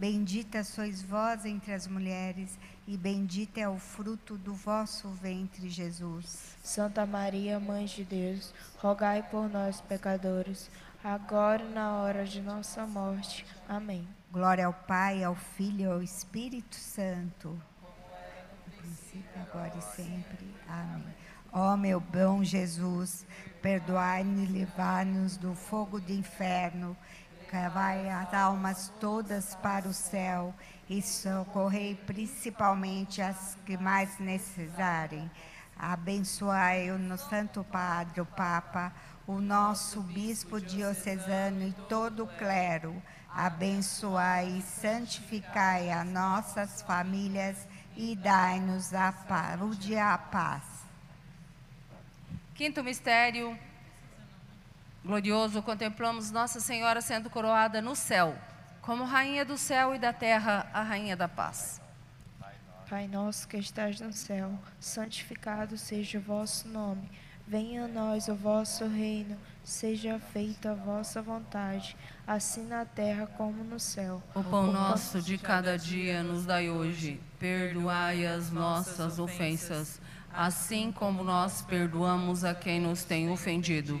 Bendita sois vós entre as mulheres, e bendito é o fruto do vosso ventre, Jesus. Santa Maria, Mãe de Deus, rogai por nós, pecadores, agora e na hora de nossa morte. Amém. Glória ao Pai, ao Filho e ao Espírito Santo. No princípio, agora e sempre. Amém. Ó meu bom Jesus, perdoai-nos e livrai-nos do fogo do inferno, vai as almas todas para o céu e socorrei principalmente as que mais necessitarem. Abençoai o no Santo Padre, o Papa, o nosso Bispo diocesano e todo o clero. Abençoai e santificai as nossas famílias e dai-nos a a paz. Quinto mistério glorioso, contemplamos Nossa Senhora sendo coroada no céu, como Rainha do céu e da terra, a Rainha da paz. Pai nosso que estás no céu, santificado seja o vosso nome. Venha a nós o vosso reino, seja feita a vossa vontade, assim na terra como no céu. O pão nosso de cada dia nos dai hoje. Perdoai as nossas ofensas, assim como nós perdoamos a quem nos tem ofendido.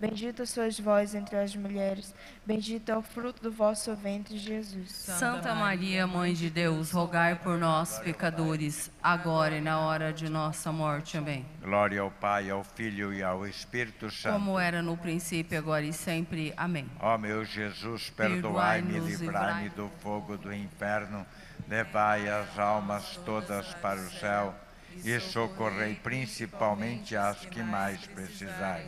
Bendita sois vós entre as mulheres, bendito é o fruto do vosso ventre, Jesus. Santa Maria, Mãe de Deus, rogai por nós, pecadores, agora e na hora de nossa morte. Amém. Glória ao Pai, ao Filho e ao Espírito Santo. Como era no princípio agora e sempre. Amém. Ó meu Jesus, perdoai-me livrai-me livrai- do fogo do inferno, levai as almas todas para o céu e socorrei principalmente as que mais precisarem.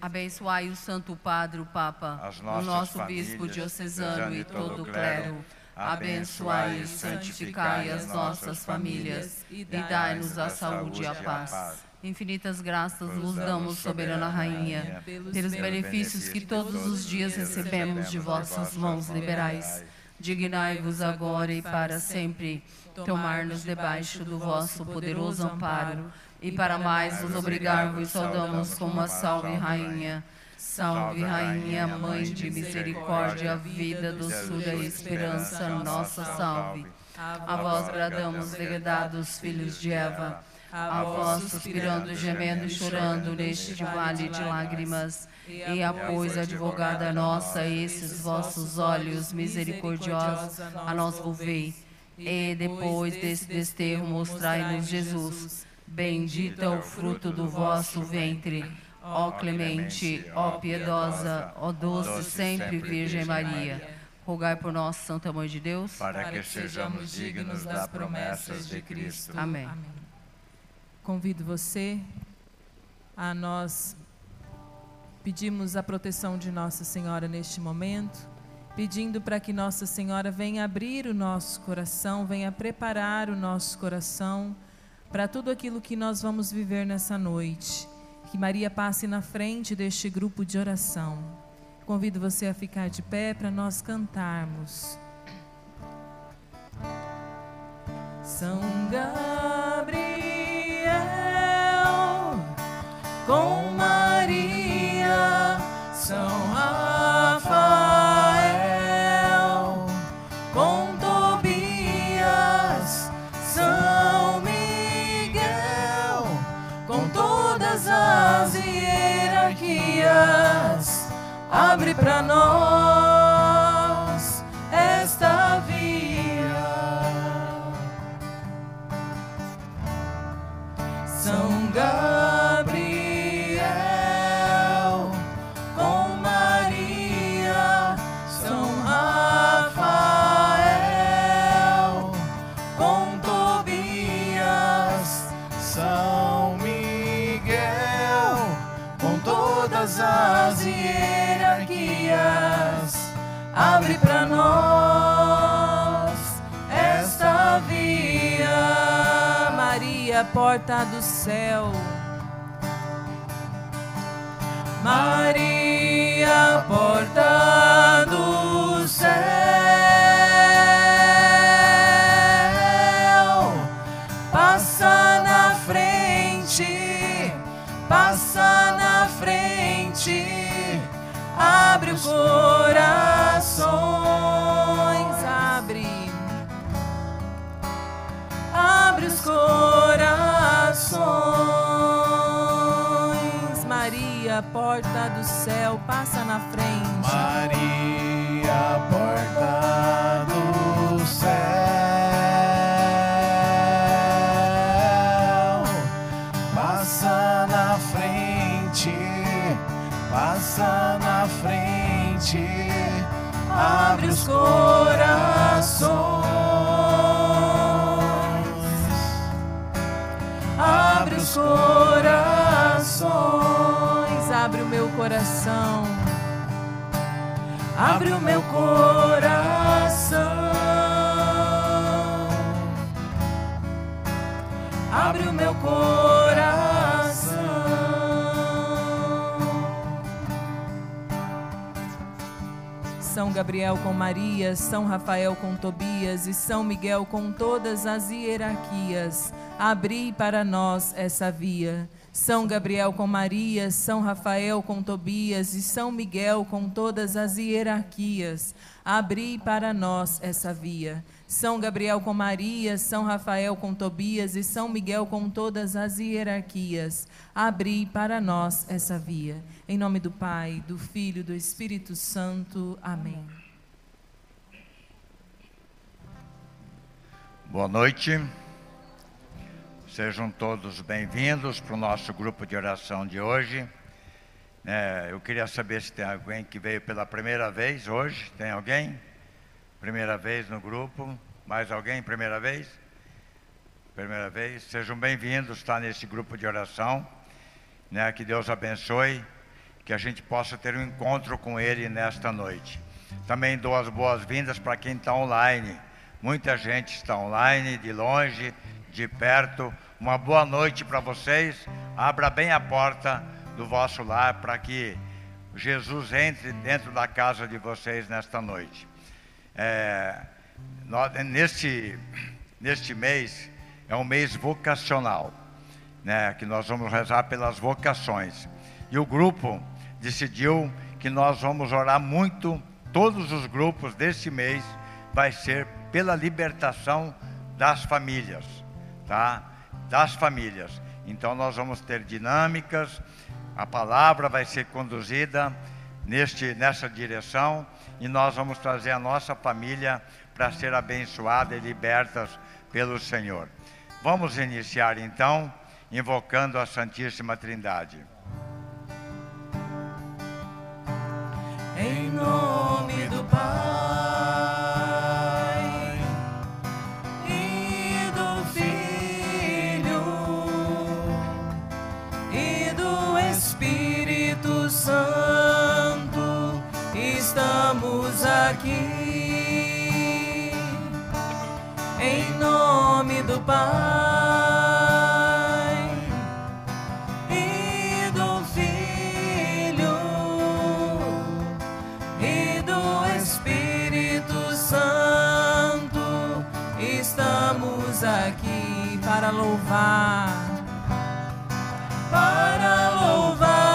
Abençoai o Santo Padre, o Papa, o nosso famílias, Bispo diocesano e todo o clero. Abençoai e santificai as nossas famílias e dai-nos a saúde e a paz. Infinitas graças vos damos, soberana Rainha, pelos benefícios que todos os dias recebemos de vossas mãos liberais. Dignai-vos agora e para sempre tomar-nos debaixo do vosso poderoso amparo e para mais vos obrigar-vos saudamos como a salve Rainha. Salve, Rainha, Mãe de misericórdia, vida, doçura e esperança, nossa salve. A vós bradamos, degredados filhos de Eva, a vós suspirando, gemendo e chorando neste vale de lágrimas. E a pois, advogada nossa, esses vossos olhos misericordiosos a nós volvei. E depois desse desterro mostrai-nos Jesus. Bendito é o fruto do vosso ventre. Ó clemente, ó piedosa, ó doce sempre Virgem Maria. Rogai por nós, Santa Mãe de Deus. Para que sejamos dignos das promessas de Cristo. Amém. Convido você a nós pedimos a proteção de Nossa Senhora neste momento, pedindo para que Nossa Senhora venha abrir o nosso coração, venha preparar o nosso coração para tudo aquilo que nós vamos viver nessa noite. Que Maria passe na frente deste grupo de oração. Convido você a ficar de pé para nós cantarmos. São Gabriel com Maria, São para nós abre para nós esta via, Maria, porta do céu. Maria, porta do céu, passa na frente, passa na frente, abre os corações, abre abre os corações. Maria, porta do céu, passa na frente. Maria, porta do céu, Abre os corações. Abre os corações. Abre o meu coração. Abre o meu coração. São Gabriel com Maria, São Rafael com Tobias e São Miguel com todas as hierarquias, abri para nós essa via. São Gabriel com Maria, São Rafael com Tobias e São Miguel com todas as hierarquias, abri para nós essa via. São Gabriel com Maria, São Rafael com Tobias e São Miguel com todas as hierarquias, abri para nós essa via. Em nome do Pai, do Filho e do Espírito Santo. Amém. Boa noite. Sejam todos bem-vindos para o nosso grupo de oração de hoje. É, eu queria saber se tem alguém que veio pela primeira vez hoje. Tem alguém? Primeira vez no grupo? Mais alguém? Primeira vez? Primeira vez? Sejam bem-vindos, está nesse grupo de oração. Né? Que Deus abençoe, que a gente possa ter um encontro com Ele nesta noite. Também dou as boas-vindas para quem está online. Muita gente está online, de longe, de perto. Uma boa noite para vocês. Abra bem a porta do vosso lar para que Jesus entre dentro da casa de vocês nesta noite. É, neste, neste mês é um mês vocacional, né, que nós vamos rezar pelas vocações. E o grupo decidiu que nós vamos orar muito, todos os grupos deste mês vai ser pela libertação das famílias, tá? Das famílias. Então nós vamos ter dinâmicas, a palavra vai ser conduzida neste, nessa direção e nós vamos trazer a nossa família para ser abençoada e libertas pelo Senhor. Vamos iniciar então invocando a Santíssima Trindade. Em nome do Pai. Santo, estamos aqui em nome do Pai e do Filho e do Espírito Santo. Estamos aqui para louvar, para louvar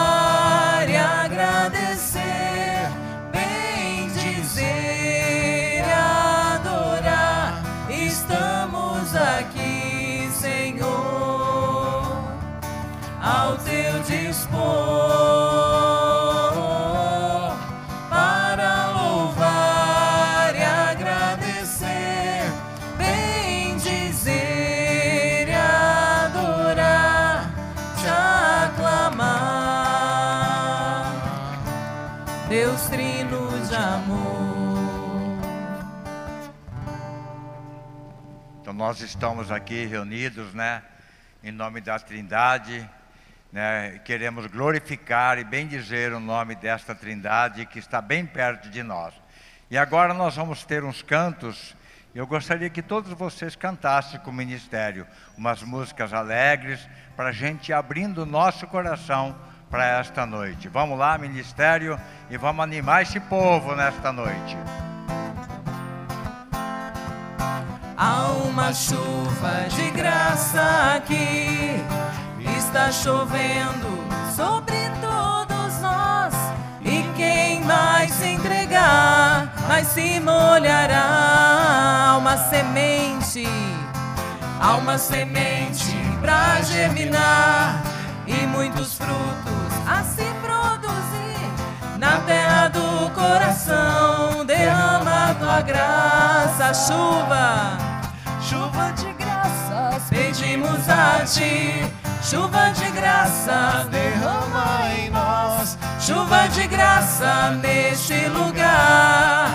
nós estamos aqui reunidos, né, em nome da Trindade, né, queremos glorificar e bendizer o nome desta Trindade que está bem perto de nós. E agora nós vamos ter uns cantos. Eu gostaria que todos vocês cantassem com o ministério umas músicas alegres para a gente abrindo o nosso coração para esta noite. Vamos lá, ministério, e vamos animar esse povo nesta noite. Há uma chuva de graça aqui, está chovendo sobre todos nós. E quem mais se entregar, mais se molhará. Há uma semente, há uma semente para germinar e muitos frutos a se produzir na terra do coração. Derrama tua graça, chuva chuva de graça, pedimos a ti. Chuva de graça, derrama em nós. Chuva de graça neste lugar.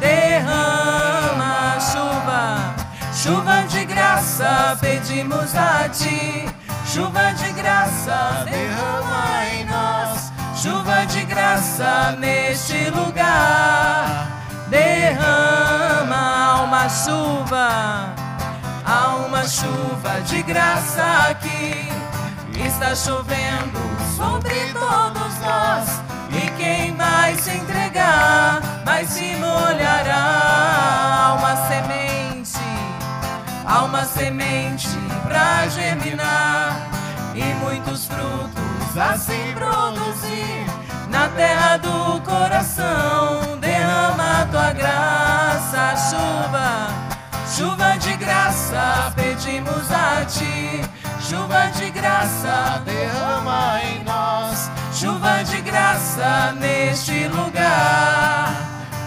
Derrama chuva, chuva de graça, pedimos a ti. Chuva de graça, derrama em nós. Chuva de graça neste lugar. Derrama uma chuva Há uma chuva de graça aqui. Está chovendo sobre todos nós. E quem vai se entregar, vai se molhará. Uma semente, uma semente para germinar. E muitos frutos a se produzir. Na terra do coração, derrama a tua graça, chuva Chuva de graça, pedimos a ti. Chuva de graça, derrama em nós. Chuva de graça neste lugar.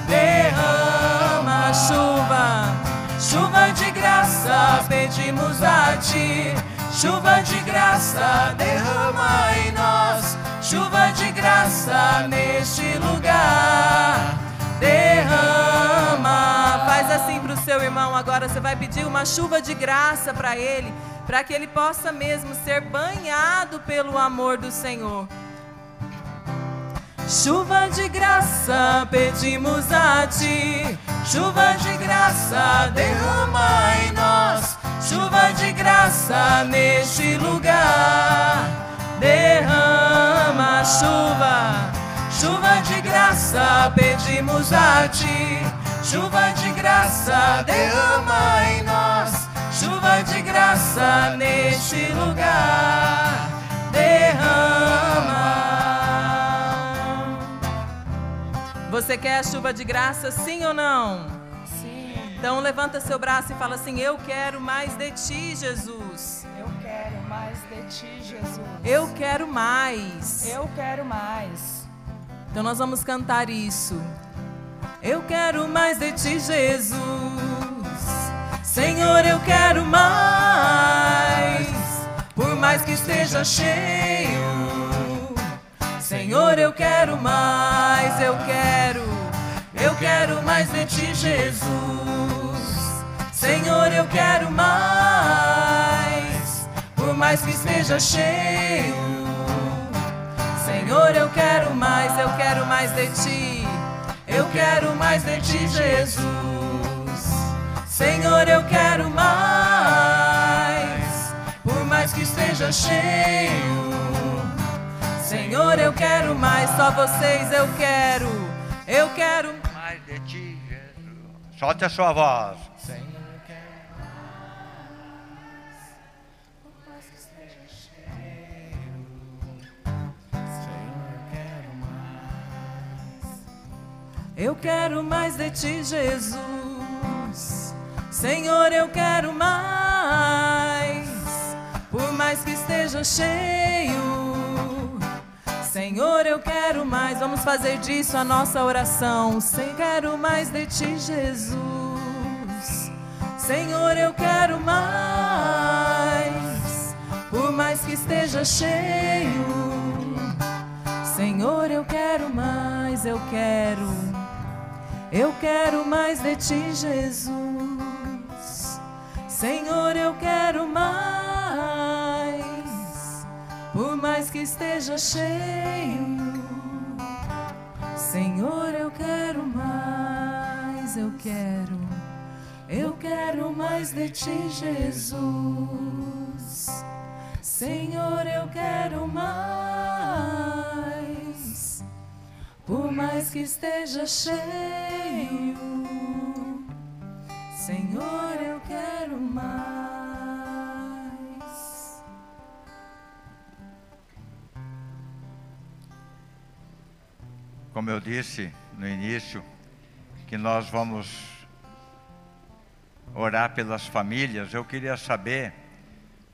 Derrama chuva, chuva de graça, pedimos a ti. Chuva de graça, derrama em nós. chuva de graça neste lugar. Derrama. Faz assim para o seu irmão agora. Você vai pedir uma chuva de graça para ele, para que ele possa mesmo ser banhado pelo amor do Senhor. Chuva de graça pedimos a ti, chuva de graça derrama em nós, chuva de graça neste lugar. Derrama chuva, chuva de graça pedimos a ti, chuva de graça derrama em nós, chuva de graça neste lugar. Derrama. Você quer a chuva de graça, sim ou não? Então levanta seu braço e fala assim: Eu quero mais de ti, Jesus. Eu quero mais de ti, Jesus. Eu quero mais. Eu quero mais. Então nós vamos cantar isso. Eu quero mais de ti, Jesus. Senhor, eu quero mais. Por mais que esteja cheio. Senhor, eu quero mais, eu quero, eu quero mais de ti, Jesus. Senhor, eu quero mais, por mais que esteja cheio. Senhor, eu quero mais, eu quero mais de ti, eu quero mais de ti, Jesus. Senhor, eu quero mais, por mais que esteja cheio. Senhor, eu quero mais, só vocês eu quero, eu quero Solte a sua voz. Eu quero mais de ti, Jesus. Senhor, eu quero mais. Por mais que esteja cheio. Senhor, eu quero mais. Vamos fazer disso a nossa oração. Sem quero mais de ti, Jesus. Senhor, eu quero mais. Por mais que esteja cheio. Senhor, eu quero mais, eu quero. Eu quero mais de ti, Jesus. Senhor, eu quero mais. Por mais que esteja cheio. Senhor, eu quero mais, eu quero. Eu quero mais de ti, Jesus. Senhor, eu quero mais. Por mais que esteja cheio, Senhor, eu quero Como eu disse no início, que nós vamos orar pelas famílias, eu queria saber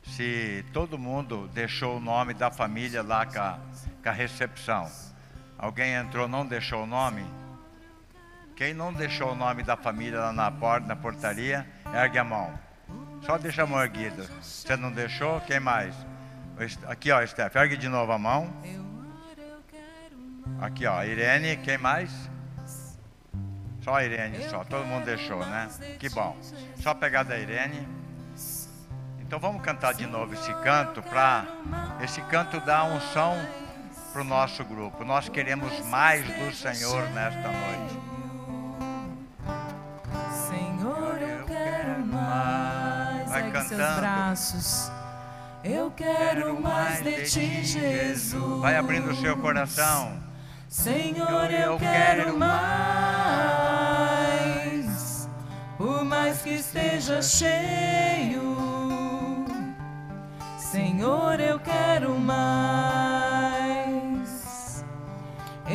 se todo mundo deixou o nome da família lá com a, com a recepção. Alguém entrou, não deixou o nome? Quem não deixou o nome da família lá na porta, na portaria, ergue a mão. Só deixa a mão erguida. Você não deixou? Quem mais? Aqui, ó, Steph, ergue de novo a mão. Aqui, ó, Irene, quem mais? Só a Irene, só. Todo mundo deixou, né? Que bom. Só pegar da Irene. Então vamos cantar de novo esse canto para esse canto dar unção para o nosso grupo. Nós queremos mais do Senhor nesta noite. Senhor, eu quero mais. Vai cantando. Eu quero mais de ti, Jesus. Vai abrindo o seu coração. Senhor, eu quero mais. Por mais que esteja cheio. Senhor, eu quero mais.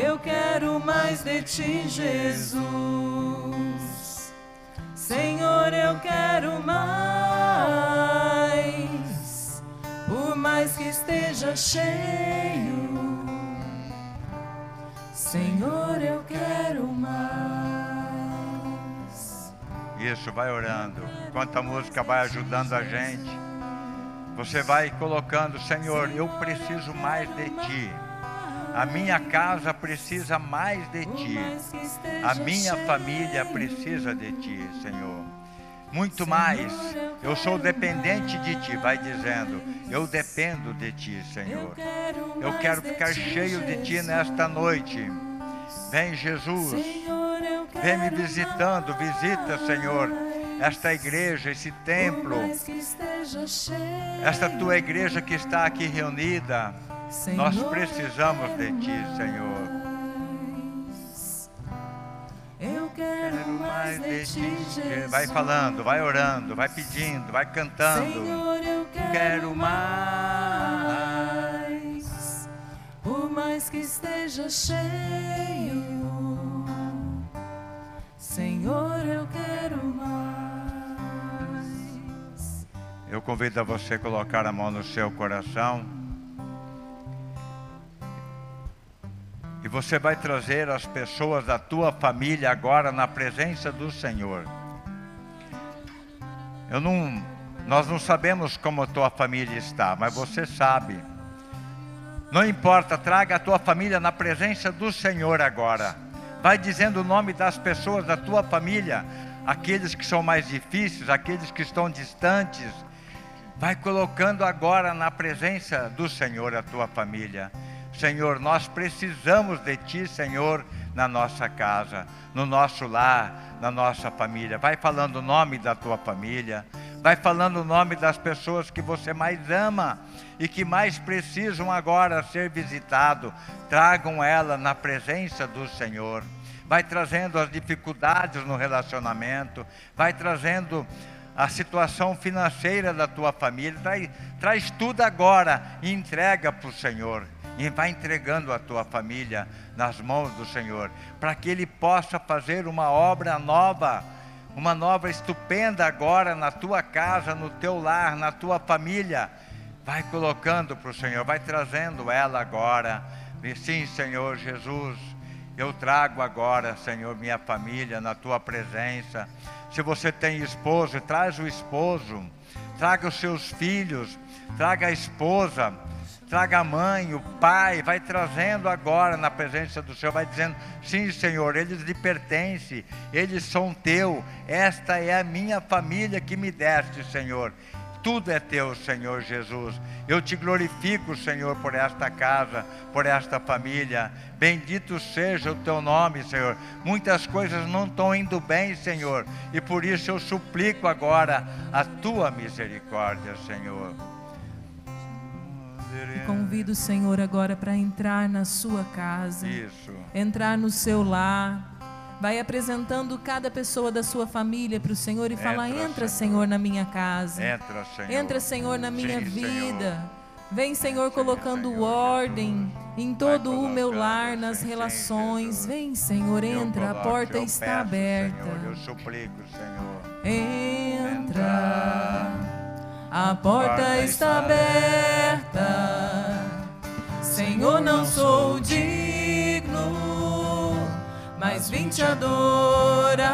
Eu quero mais de ti, Jesus. Senhor, eu quero mais. Por mais que esteja cheio. Senhor, eu quero mais. Isso, vai orando. Enquanto a música vai ajudando a gente, você vai colocando, Senhor, eu preciso mais de ti. A minha casa precisa mais de ti. A minha família precisa de ti, Senhor. Muito mais. Eu sou dependente de ti, vai dizendo. Eu dependo de ti, Senhor. Eu quero ficar cheio de ti nesta noite. Vem, Jesus. Vem me visitando. Visita, Senhor, esta igreja, esse templo. Esta tua igreja que está aqui reunida. Nós precisamos de ti, Senhor. Eu quero mais de ti, Jesus. Vai falando, vai orando, vai pedindo, vai cantando. Senhor, eu quero mais. Por mais que esteja cheio, Senhor, eu quero mais. Eu convido a você colocar a mão no seu coração. E você vai trazer as pessoas da tua família agora na presença do Senhor. Eu não, nós não sabemos como a tua família está, mas você sabe. Não importa, traga a tua família na presença do Senhor agora. Vai dizendo o nome das pessoas da tua família, aqueles que são mais difíceis, aqueles que estão distantes. Vai colocando agora na presença do Senhor a tua família. Senhor, nós precisamos de Ti, Senhor, na nossa casa, no nosso lar, na nossa família. Vai falando o nome da tua família, vai falando o nome das pessoas que você mais ama e que mais precisam agora ser visitado. Tragam ela na presença do Senhor. Vai trazendo as dificuldades no relacionamento, vai trazendo a situação financeira da tua família, traz, traz tudo agora e entrega para o Senhor e vai entregando a tua família nas mãos do Senhor, para que Ele possa fazer uma obra nova, uma nova estupenda agora na tua casa, no teu lar, na tua família. Vai colocando para o Senhor, vai trazendo ela agora. Sim, Senhor Jesus, eu trago agora, Senhor, minha família na tua presença. Se você tem esposo, traz o esposo, traga os seus filhos, traga a esposa traga a mãe, o pai, vai trazendo agora na presença do Senhor, vai dizendo: sim, Senhor, eles lhe pertencem, eles são teu, esta é a minha família que me deste, Senhor. Tudo é teu, Senhor Jesus. Eu te glorifico, Senhor, por esta casa, por esta família. Bendito seja o teu nome, Senhor. Muitas coisas não estão indo bem, Senhor, e por isso eu suplico agora a tua misericórdia, Senhor. E convido o Senhor agora para entrar na sua casa, Isso. entrar no seu lar. Vai apresentando cada pessoa da sua família para o Senhor e falar: Entra, Entra, Senhor. Senhor, na minha casa. Entra, Senhor. Entra, Senhor, na minha Sim, vida. Vem, Senhor, Senhor, colocando Senhor, ordem em todo o meu lar, nas relações. Vem, Senhor, entra. A porta está aberta. Senhor, eu suplico, Senhor. Entra. A porta está aberta. Senhor, não sou digno, mas vim te adorar.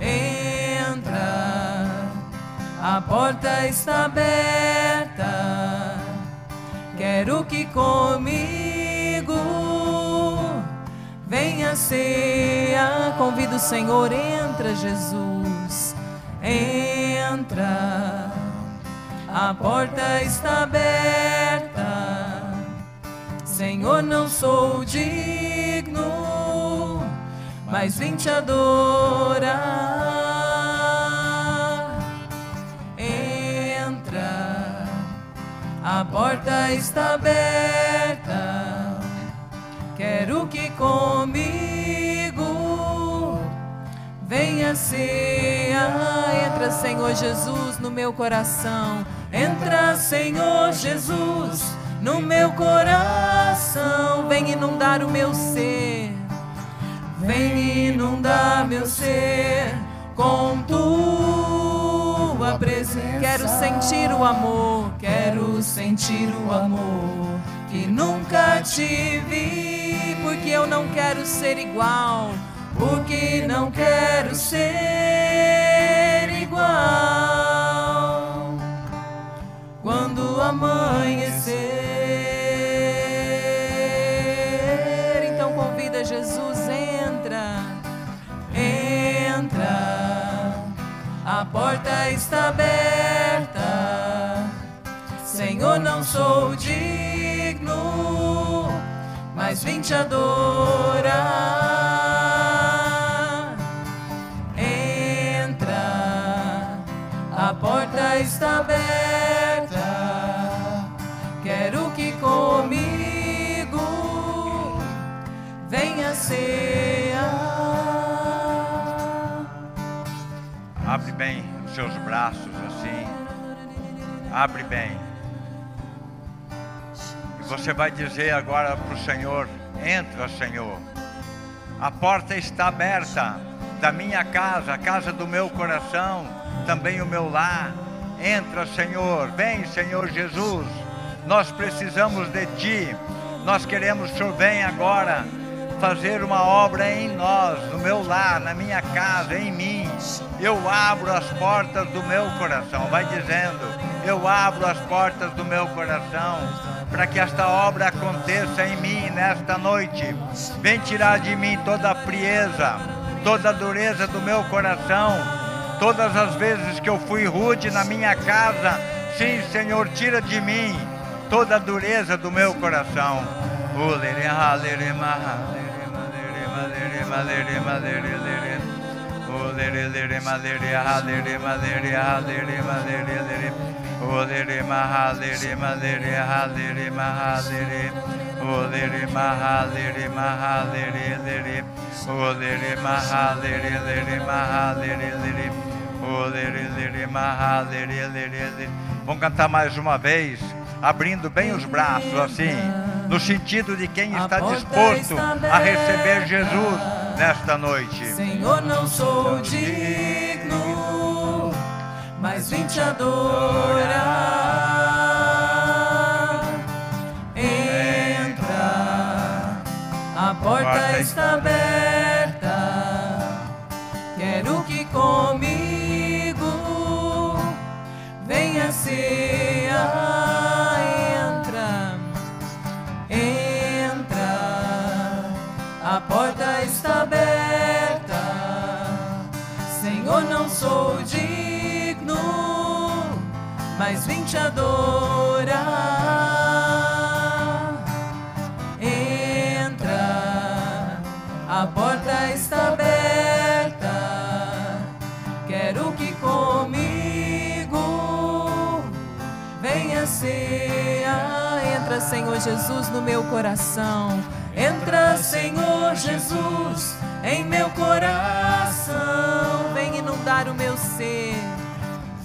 Entra. A porta está aberta. Quero que comigo venha ceia. Convido o Senhor, entra, Jesus. Entra. A porta está aberta. Senhor, não sou digno, mas vim te adorar. Entra. A porta está aberta. Quero que comigo venha ceia. Entra, Senhor Jesus, no meu coração. Entra, Senhor Jesus, no meu coração. Vem inundar o meu ser. Vem inundar meu ser com tua presença. Quero sentir o amor, quero sentir o amor que nunca tive, porque eu não quero ser igual, porque não quero ser igual quando amanhecer. Então convida Jesus, entra, entra, a porta está aberta. Senhor, não sou digno, mas vim te adorar. Está aberta. Quero que comigo venha cear. Abre bem os seus braços assim. Abre bem. E você vai dizer agora para o Senhor: Entra, Senhor. A porta está aberta da minha casa, a casa do meu coração, também o meu lar. Entra, Senhor. Vem, Senhor Jesus. Nós precisamos de Ti. Nós queremos, Senhor, vem agora fazer uma obra em nós, no meu lar, na minha casa, em mim. Eu abro as portas do meu coração. Vai dizendo, eu abro as portas do meu coração para que esta obra aconteça em mim nesta noite. Vem tirar de mim toda a frieza, toda a dureza do meu coração. Todas as vezes que eu fui rude na minha casa, sim, Senhor, tira de mim toda a dureza do meu coração. Vamos cantar mais uma vez, abrindo bem os braços assim, no sentido de quem está disposto a receber Jesus nesta noite. Senhor, não sou digno, mas vim te adorar. Entra, a porta está aberta. Mas vim te adorar. Entra, a porta está aberta. Quero que comigo venha cear. Entra, Senhor Jesus, no meu coração. Entra, Senhor Jesus, em meu coração. Vem inundar o meu ser.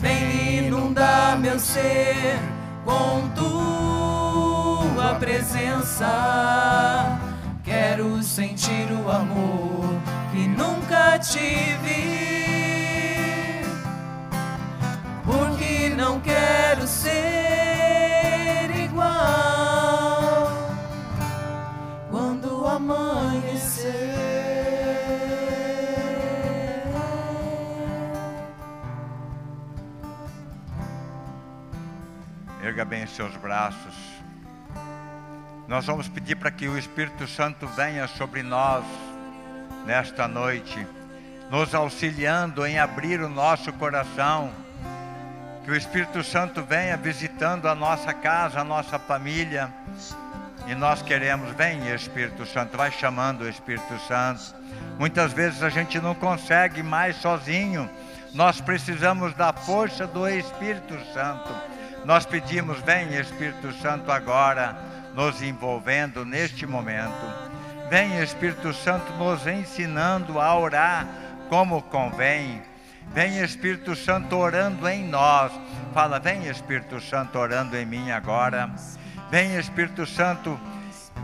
Vem inundar meu ser com tua presença. Quero sentir o amor que nunca tive. Porque não quero ser igual quando amanhecer. Erga bem os seus braços. Nós vamos pedir para que o Espírito Santo venha sobre nós nesta noite, nos auxiliando em abrir o nosso coração. Que o Espírito Santo venha visitando a nossa casa, a nossa família. E nós queremos, vem Espírito Santo, vai chamando o Espírito Santo. Muitas vezes a gente não consegue mais sozinho. Nós precisamos da força do Espírito Santo. Nós pedimos, vem Espírito Santo agora, nos envolvendo neste momento. Vem Espírito Santo nos ensinando a orar como convém. Vem Espírito Santo orando em nós. Fala, vem Espírito Santo orando em mim agora. Vem Espírito Santo,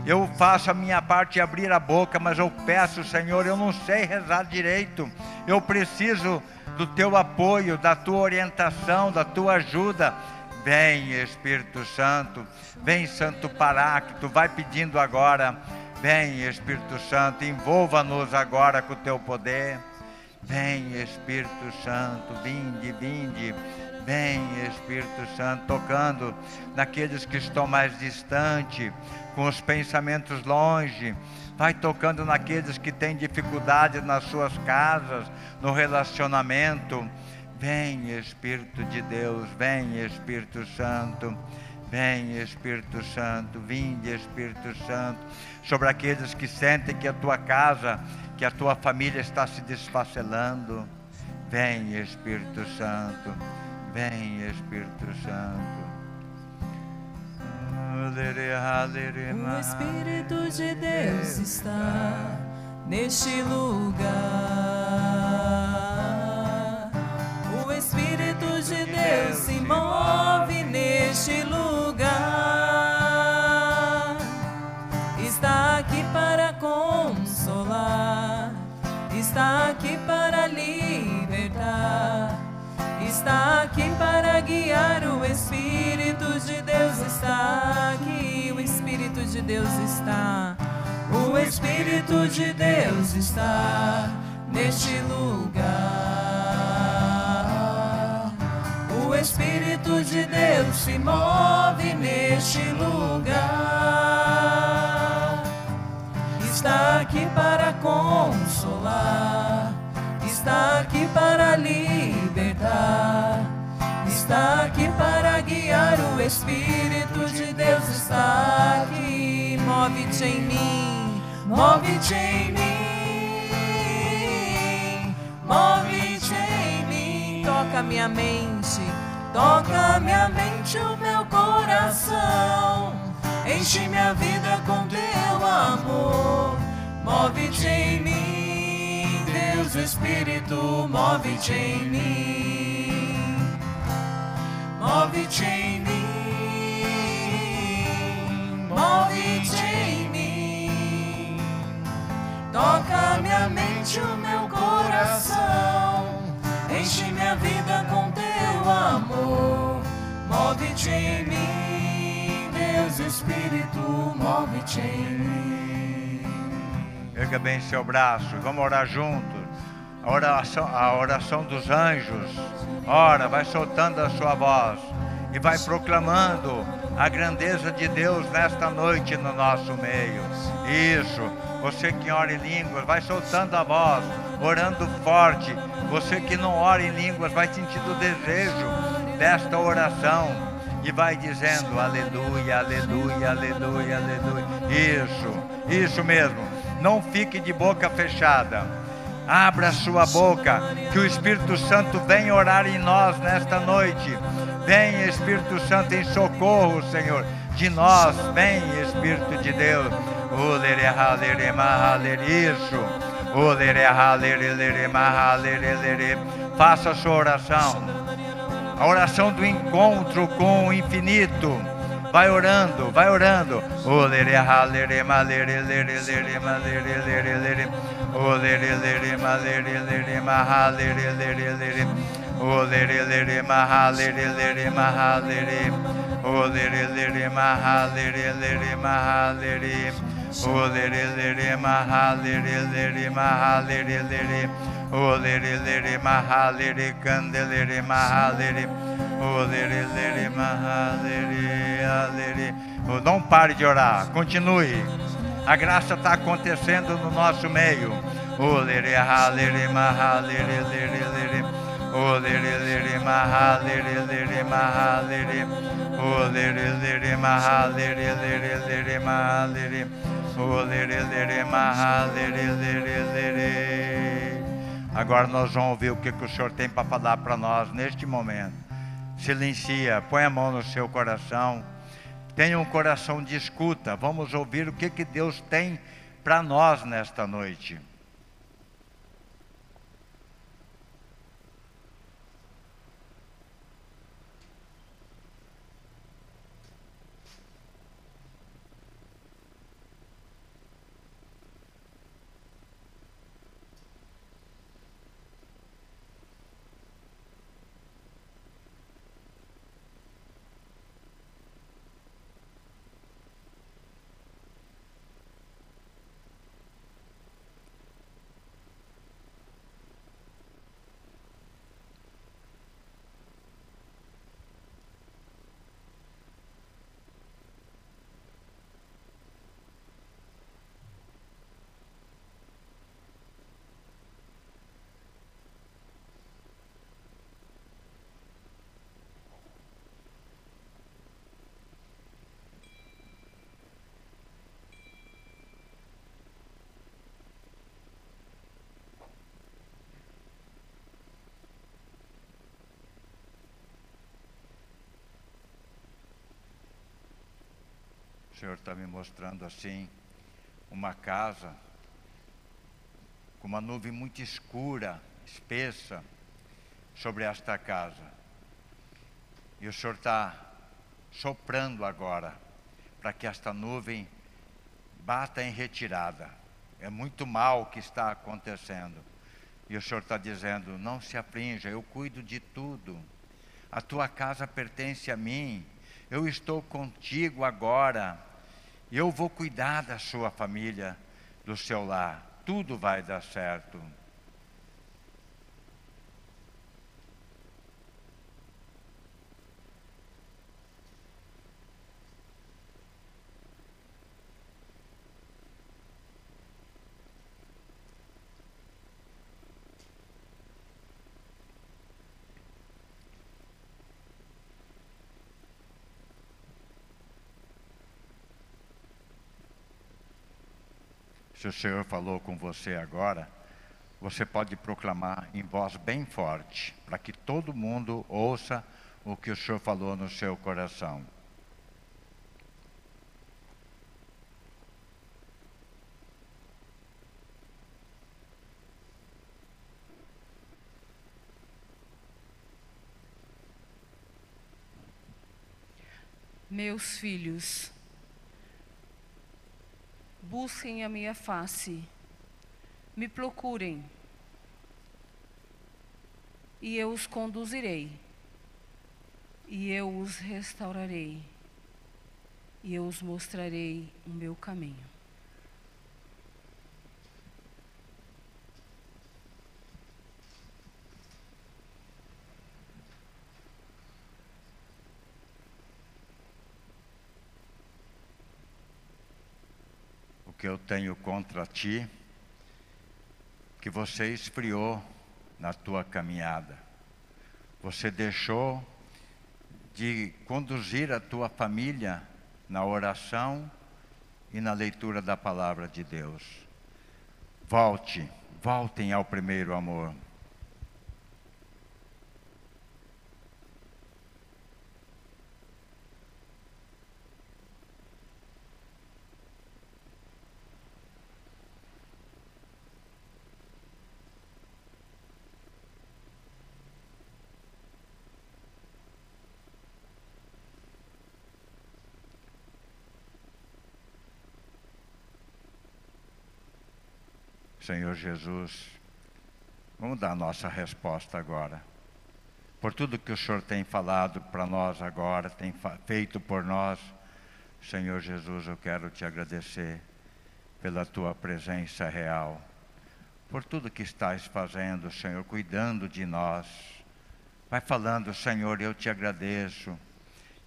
eu faço a minha parte de abrir a boca, mas eu peço, Senhor, eu não sei rezar direito. Eu preciso do teu apoio, da tua orientação, da tua ajuda. Vem Espírito Santo, vem Santo Paráclito, vai pedindo agora. Vem Espírito Santo, envolva-nos agora com o teu poder. Vem Espírito Santo, vinde, vinde. Vem Espírito Santo, tocando naqueles que estão mais distantes, com os pensamentos longe. Vai tocando naqueles que têm dificuldade nas suas casas, no relacionamento. Vem Espírito de Deus, vem Espírito Santo. Vem Espírito Santo, vinde Espírito Santo, sobre aqueles que sentem que a tua casa, que a tua família está se desfacelando. Vem Espírito Santo, vem Espírito Santo. O Espírito de Deus está neste lugar. Está aqui para guiar, o Espírito de Deus está aqui, o Espírito de Deus está. O Espírito de Deus está neste lugar. O Espírito de Deus se move neste lugar. Está aqui para consolar, está aqui para libertar. Está aqui para guiar, o Espírito de Deus está aqui. Move-te em mim, move-te em mim, move-te em mim. Toca minha mente, toca minha mente, o meu coração. Enche minha vida com teu amor, move-te em mim, Deus Espírito, move-te em mim. Move-te em mim, move-te em mim. Toca minha mente, o meu coração. Enche minha vida com teu amor. Move-te em mim, Deus Espírito, move-te em mim. Erga bem seu braço, vamos orar juntos. A oração, a oração dos anjos. Ora, vai soltando a sua voz e vai proclamando a grandeza de Deus nesta noite no nosso meio. Isso. Você que ora em línguas, vai soltando a voz, orando forte. Você que não ora em línguas, vai sentindo o desejo desta oração e vai dizendo aleluia, aleluia, aleluia, aleluia. Isso, isso mesmo. Não fique de boca fechada. Abra sua boca, que o Espírito Santo venha orar em nós nesta noite. Vem, Espírito Santo, em socorro, Senhor, de nós. Vem, Espírito de Deus. Isso. Faça a sua oração. A oração do encontro com o infinito. Vai orando, vai orando. O lere lere ma lere lere ma ha lere lere lere. O lere lere ma ha lere lere ma ha lere. O lere lere ma ha lere lere ma ha lere. O lere lere ma ha lere lere ma ha lere lere. O lere lere ma ha lere candelere ma ha lere. O lere lere ma ha lere a lere. Não pare de orar, continue. A graça está acontecendo no nosso meio. Agora nós vamos ouvir o que, que o Senhor tem para falar para nós neste momento. Silencia, põe a mão no seu coração. Tenha um coração de escuta. Vamos ouvir o que, que Deus tem para nós nesta noite. Senhor está me mostrando assim uma casa com uma nuvem muito escura, espessa, sobre esta casa. E o Senhor está soprando agora para que esta nuvem bata em retirada. É muito mal o que está acontecendo. E o Senhor está dizendo: não se aflinja, eu cuido de tudo. A tua casa pertence a mim. Eu estou contigo agora. Eu vou cuidar da sua família, do seu lar. Tudo vai dar certo. Se o Senhor falou com você agora, você pode proclamar em voz bem forte, para que todo mundo ouça o que o Senhor falou no seu coração. Meus filhos, busquem a minha face, me procurem, e eu os conduzirei, e eu os restaurarei, e eu os mostrarei o meu caminho. Que eu tenho contra ti, que você esfriou na tua caminhada. Você deixou de conduzir a tua família na oração e na leitura da palavra de Deus. Volte, voltem ao primeiro amor. Senhor Jesus, vamos dar a nossa resposta agora. Por tudo que o Senhor tem falado para nós agora, tem feito por nós, Senhor Jesus, eu quero te agradecer pela tua presença real, por tudo que estás fazendo, Senhor, cuidando de nós. Vai falando, Senhor, eu te agradeço.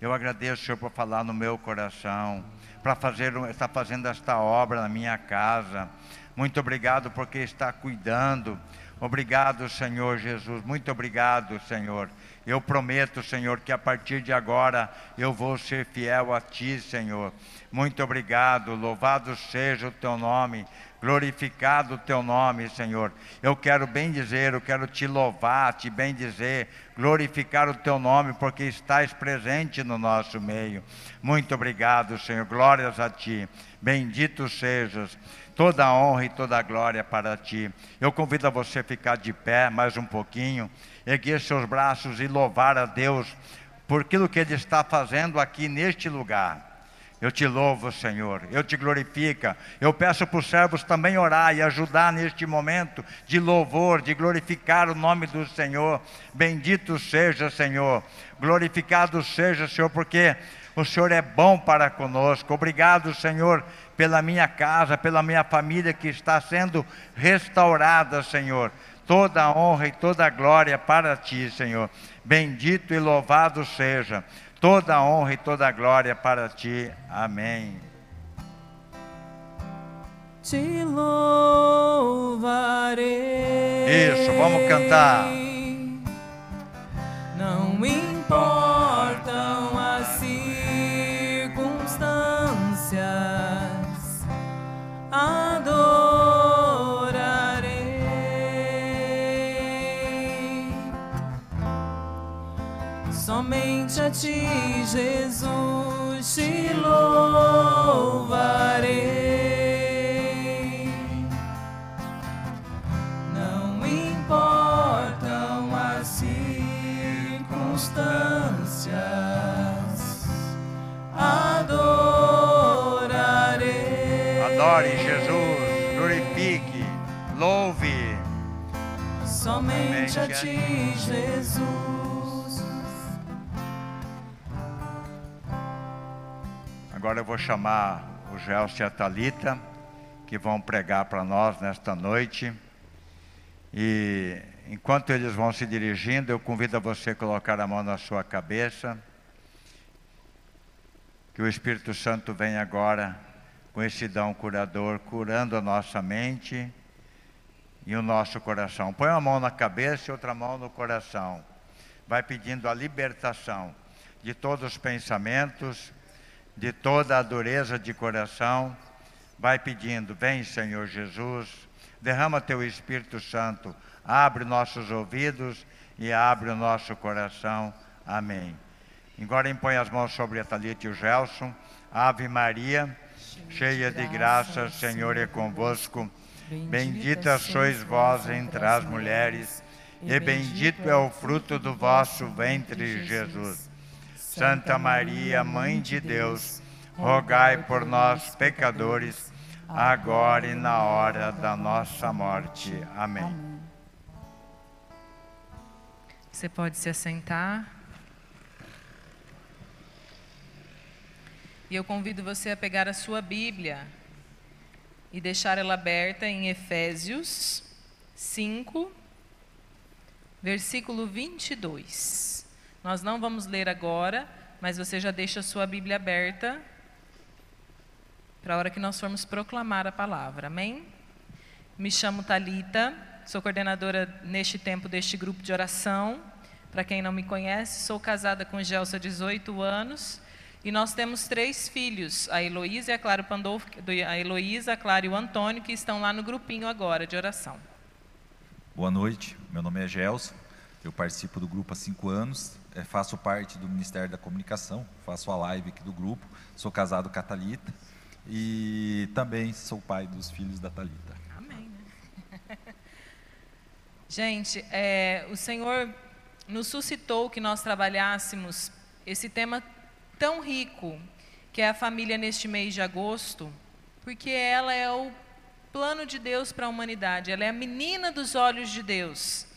Eu agradeço, Senhor, por falar no meu coração, para fazer, estar fazendo esta obra na minha casa. Muito obrigado porque está cuidando. Obrigado, Senhor Jesus. Muito obrigado, Senhor. Eu prometo, Senhor, que a partir de agora eu vou ser fiel a Ti, Senhor. Muito obrigado. Louvado seja o Teu nome. Glorificado o Teu nome, Senhor. Eu quero bem dizer, eu quero te louvar, te bem dizer, glorificar o Teu nome, porque estás presente no nosso meio. Muito obrigado, Senhor. Glórias a Ti. Bendito sejas toda honra e toda glória para ti. Eu convido a você a ficar de pé mais um pouquinho, erguer seus braços e louvar a Deus por aquilo que Ele está fazendo aqui neste lugar. Eu te louvo, Senhor, eu te glorifico. Eu peço para os servos também orar e ajudar neste momento de louvor, de glorificar o nome do Senhor. Bendito seja, Senhor. Glorificado seja, Senhor, porque o Senhor é bom para conosco. Obrigado, Senhor, pela minha casa, pela minha família que está sendo restaurada, Senhor. Toda a honra e toda a glória para ti, Senhor. Bendito e louvado seja. Toda a honra e toda a glória para ti. Amém. Te louvarei. Isso, vamos cantar. Não importam as circunstâncias adorarei. Somente a ti, Jesus, te louvarei. Não importam as circunstâncias, adorarei. Adore Jesus, glorifique, louve. Somente a ti, Jesus. Agora eu vou chamar o Gelson e a Thalita, que vão pregar para nós nesta noite. E enquanto eles vão se dirigindo, eu convido a você a colocar a mão na sua cabeça. Que o Espírito Santo venha agora com esse dão curador, curando a nossa mente e o nosso coração. Põe uma mão na cabeça e outra mão no coração. Vai pedindo a libertação de todos os pensamentos de toda a dureza de coração, vai pedindo: Vem, Senhor Jesus, derrama teu Espírito Santo, abre nossos ouvidos e abre o nosso coração. Amém. Agora impõe as mãos sobre a Thalita e o Gelson. Ave Maria, cheia de graça, Senhor é convosco. Bendita sois vós entre as mulheres, e bendito é o fruto do vosso ventre, Jesus. Santa Maria, Mãe de Deus, rogai por nós, pecadores, agora e na hora da nossa morte. Amém. Você pode se assentar. E eu convido você a pegar a sua Bíblia e deixar ela aberta em Efésios 5, versículo 22. Nós não vamos ler agora, mas você já deixa a sua Bíblia aberta para a hora que nós formos proclamar a palavra. Amém? Me chamo Talita, sou coordenadora neste tempo deste grupo de oração. Para quem não me conhece, sou casada com Gelsa há 18 anos e nós temos três filhos, a Heloísa e a Clara Pandolfo, a Heloísa, a Clara e o Antônio, que estão lá no grupinho agora de oração. Boa noite, meu nome é Gelson, eu participo do grupo há cinco anos, faço parte do Ministério da Comunicação, faço a live aqui do grupo, sou casado com a Thalita e também sou pai dos filhos da Thalita. Amém. Né? Gente, é, o Senhor nos suscitou que nós trabalhássemos esse tema tão rico, que é a família neste mês de agosto, porque ela é o plano de Deus para a humanidade, ela é a menina dos olhos de Deus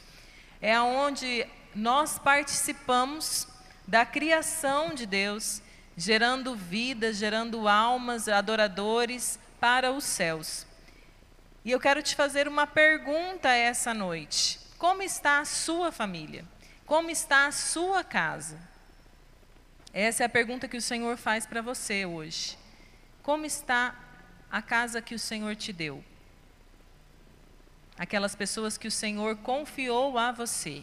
é onde nós participamos da criação de Deus, gerando vidas, gerando almas, adoradores para os céus. E eu quero te fazer uma pergunta essa noite: como está a sua família? Como está a sua casa? Essa é a pergunta que o Senhor faz para você hoje. Como está a casa que o Senhor te deu? aquelas pessoas que o Senhor confiou a você.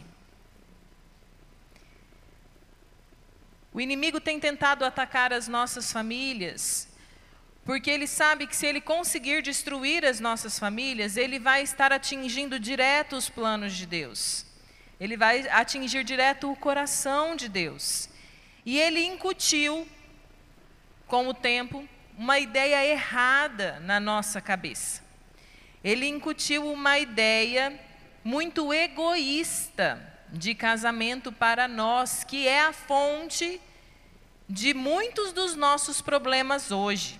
O inimigo tem tentado atacar as nossas famílias, porque ele sabe que se ele conseguir destruir as nossas famílias, ele vai estar atingindo direto os planos de Deus. Ele vai atingir direto o coração de Deus. E ele incutiu, com o tempo, uma ideia errada na nossa cabeça ele incutiu uma ideia muito egoísta de casamento para nós, que é a fonte de muitos dos nossos problemas hoje.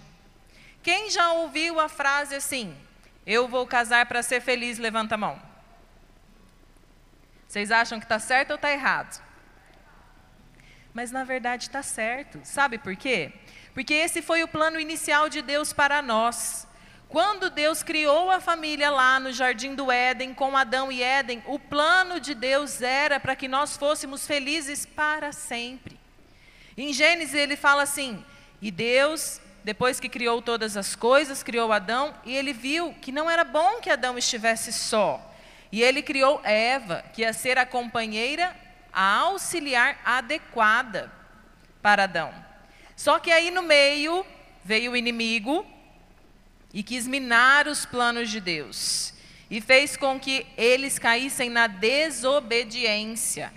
Quem já ouviu a frase assim: Eu vou casar para ser feliz? Levanta a mão. Vocês acham que está certo ou está errado? Mas na verdade está certo. Sabe por quê? Porque esse foi o plano inicial de Deus para nós. Quando Deus criou a família lá no jardim do Éden, com Adão e Éden, o plano de Deus era para que nós fôssemos felizes para sempre. Em Gênesis ele fala assim: E Deus, depois que criou todas as coisas, criou Adão, e ele viu que não era bom que Adão estivesse só. E ele criou Eva, que ia ser a companheira, a auxiliar adequada para Adão. Só que aí no meio veio o inimigo e quis minar os planos de Deus e fez com que eles caíssem na desobediência.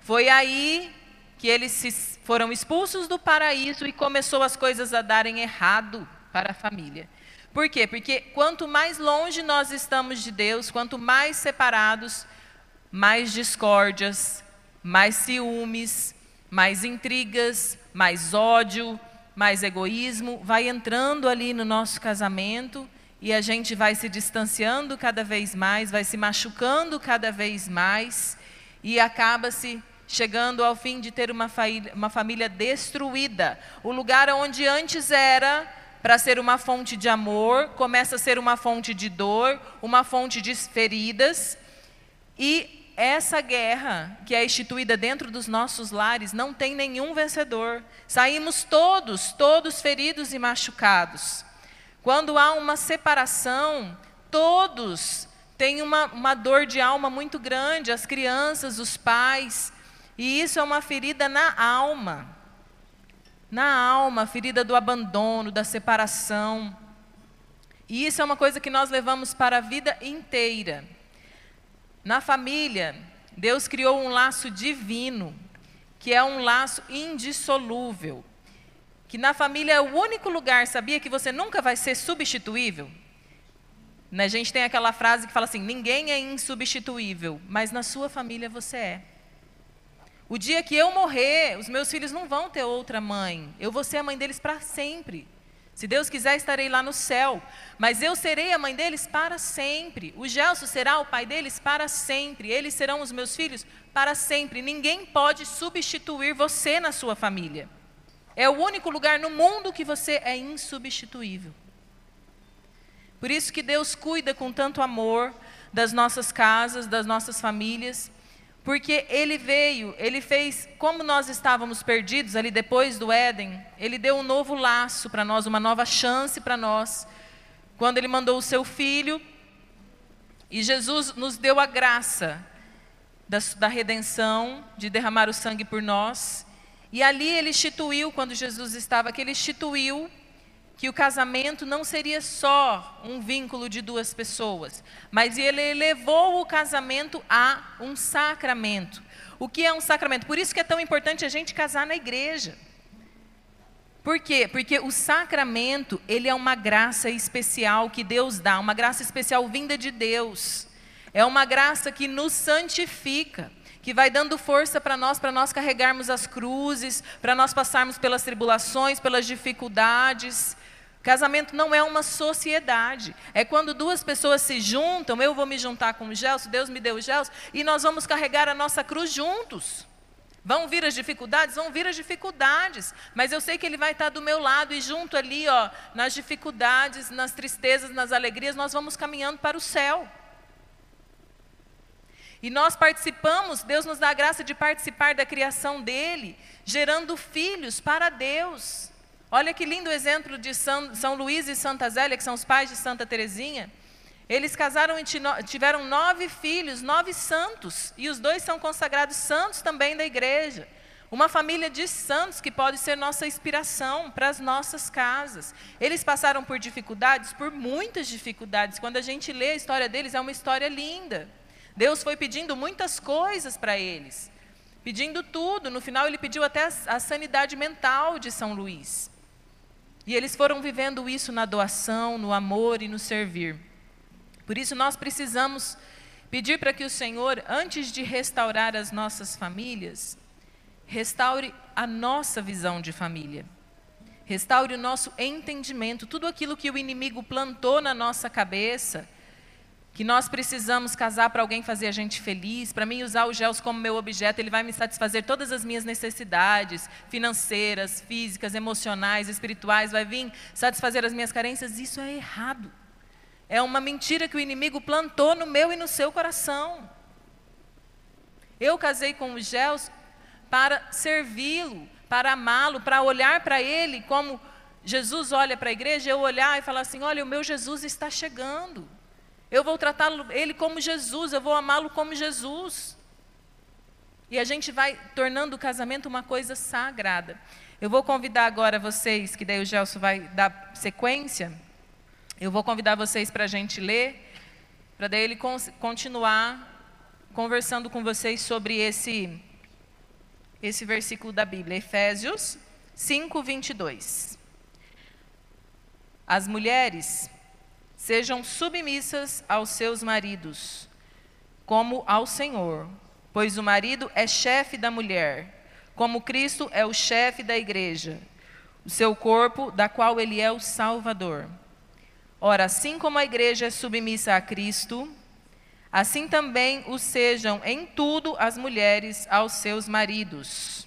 Foi aí que eles se, foram expulsos do paraíso e começou as coisas a darem errado para a família. Por quê? Porque quanto mais longe nós estamos de Deus, quanto mais separados, mais discórdias, mais ciúmes, mais intrigas, mais ódio, mais egoísmo vai entrando ali no nosso casamento e a gente vai se distanciando cada vez mais, vai se machucando cada vez mais e acaba-se chegando ao fim de ter uma, uma família destruída. O lugar onde antes era para ser uma fonte de amor, começa a ser uma fonte de dor, uma fonte de feridas. E essa guerra que é instituída dentro dos nossos lares não tem nenhum vencedor. Saímos todos, todos feridos e machucados. Quando há uma separação, todos têm uma, uma dor de alma muito grande, as crianças, os pais, e isso é uma ferida na alma. Na alma, ferida do abandono, da separação. E isso é uma coisa que nós levamos para a vida inteira. Na família, Deus criou um laço divino, que é um laço indissolúvel que na família é o único lugar, sabia que você nunca vai ser substituível? Né, a gente tem aquela frase que fala assim: ninguém é insubstituível, mas na sua família você é. O dia que eu morrer, os meus filhos não vão ter outra mãe. Eu vou ser a mãe deles para sempre. Se Deus quiser, estarei lá no céu. Mas eu serei a mãe deles para sempre. O Gelso será o pai deles para sempre. Eles serão os meus filhos para sempre. Ninguém pode substituir você na sua família. É o único lugar no mundo que você é insubstituível. Por isso que Deus cuida com tanto amor das nossas casas, das nossas famílias, porque Ele veio, Ele fez, como nós estávamos perdidos ali depois do Éden, Ele deu um novo laço para nós, uma nova chance para nós, quando Ele mandou o Seu Filho, e Jesus nos deu a graça da, da redenção, de derramar o sangue por nós, e ali ele instituiu, quando Jesus estava aqui, ele instituiu que o casamento não seria só um vínculo de duas pessoas, mas ele elevou o casamento a um sacramento. O que é um sacramento? Por isso que é tão importante a gente casar na igreja. Por quê? Porque o sacramento, ele é uma graça especial que Deus dá, uma graça especial vinda de Deus. É uma graça que nos santifica que vai dando força para nós, para nós carregarmos as cruzes, para nós passarmos pelas tribulações, pelas dificuldades. Casamento não é uma sociedade. É quando duas pessoas se juntam, eu vou me juntar com o Gelson, Deus me deu o Gelson, e nós vamos carregar a nossa cruz juntos. Vão vir as dificuldades? Vão vir as dificuldades. Mas eu sei que Ele vai estar do meu lado e junto ali, ó, nas dificuldades, nas tristezas, nas alegrias, nós vamos caminhando para o céu. E nós participamos, Deus nos dá a graça de participar da criação dele, gerando filhos para Deus. Olha que lindo exemplo de São, São Luís e Santa Zélia, que são os pais de Santa Teresinha. Eles casaram e tiveram nove filhos, nove santos, e os dois são consagrados santos também da igreja. Uma família de santos que pode ser nossa inspiração para as nossas casas. Eles passaram por dificuldades, por muitas dificuldades. Quando a gente lê a história deles, é uma história linda. Deus foi pedindo muitas coisas para eles, pedindo tudo. No final, ele pediu até a sanidade mental de São Luís. E eles foram vivendo isso na doação, no amor e no servir. Por isso, nós precisamos pedir para que o Senhor, antes de restaurar as nossas famílias, restaure a nossa visão de família. Restaure o nosso entendimento, tudo aquilo que o inimigo plantou na nossa cabeça que nós precisamos casar para alguém fazer a gente feliz, para mim usar o Gels como meu objeto, ele vai me satisfazer todas as minhas necessidades financeiras, físicas, emocionais, espirituais, vai vir satisfazer as minhas carências, isso é errado. É uma mentira que o inimigo plantou no meu e no seu coração. Eu casei com o Gels para servi-lo, para amá-lo, para olhar para ele como Jesus olha para a igreja, eu olhar e falar assim: olha, o meu Jesus está chegando. Eu vou tratar ele como Jesus, eu vou amá-lo como Jesus. E a gente vai tornando o casamento uma coisa sagrada. Eu vou convidar agora vocês, que daí o Gelson vai dar sequência. Eu vou convidar vocês para a gente ler, para daí ele continuar conversando com vocês sobre esse, esse versículo da Bíblia, Efésios 5, 22. As mulheres sejam submissas aos seus maridos, como ao Senhor, pois o marido é chefe da mulher, como Cristo é o chefe da igreja, o seu corpo, da qual ele é o Salvador. Ora, assim como a igreja é submissa a Cristo, assim também o sejam em tudo as mulheres aos seus maridos.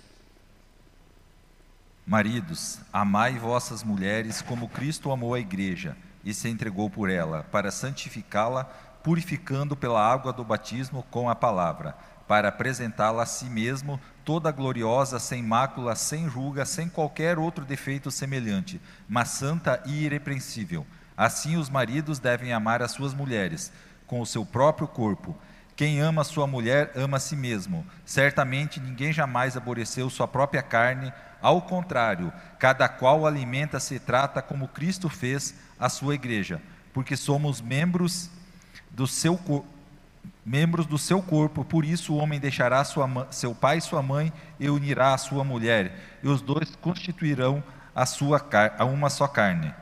Maridos, amai vossas mulheres como Cristo amou a igreja e se entregou por ela, para santificá-la, purificando pela água do batismo com a palavra, para apresentá-la a si mesmo toda gloriosa, sem mácula, sem ruga, sem qualquer outro defeito semelhante, mas santa e irrepreensível. Assim os maridos devem amar as suas mulheres, com o seu próprio corpo. Quem ama sua mulher ama a si mesmo. Certamente ninguém jamais aborreceu sua própria carne, ao contrário, cada qual alimenta-se e trata como Cristo fez a sua igreja, porque somos membros do seu membros do seu corpo, por isso o homem deixará sua, seu pai e sua mãe e unirá a sua mulher, e os dois constituirão a sua a uma só carne.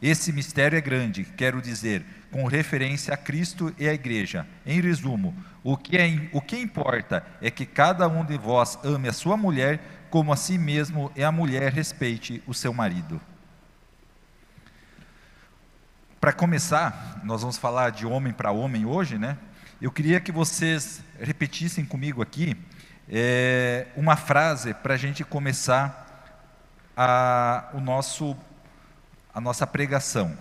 Esse mistério é grande, quero dizer, com referência a Cristo e a igreja. Em resumo, o que, é, o que importa é que cada um de vós ame a sua mulher como a si mesmo e a mulher respeite o seu marido. Para começar, nós vamos falar de homem para homem hoje, né? Eu queria que vocês repetissem comigo aqui é, uma frase para a gente começar a, o nosso, a nossa pregação.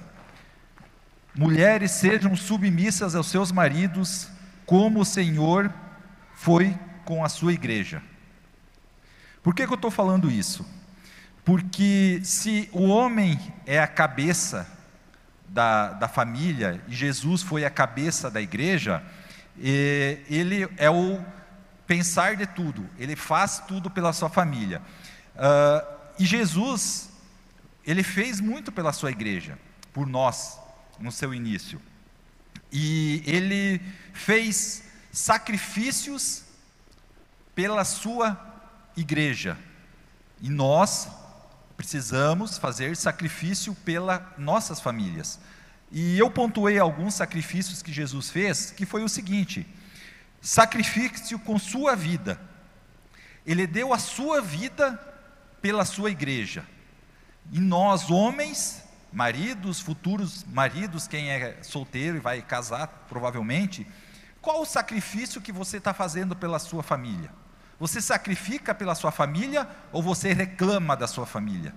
Mulheres sejam submissas aos seus maridos, como o Senhor foi com a sua igreja. Por que, que eu estou falando isso? Porque se o homem é a cabeça da, da família e Jesus foi a cabeça da igreja, ele é o pensar de tudo, ele faz tudo pela sua família. Uh, e Jesus, ele fez muito pela sua igreja, por nós, no seu início. E ele fez sacrifícios pela sua igreja. E nós precisamos fazer sacrifício pelas nossas famílias. E eu pontuei alguns sacrifícios que Jesus fez, que foi o seguinte: sacrifício com sua vida. Ele deu a sua vida pela sua igreja. E nós, homens, maridos, futuros maridos, quem é solteiro e vai casar, provavelmente, qual o sacrifício que você está fazendo pela sua família? Você sacrifica pela sua família ou você reclama da sua família?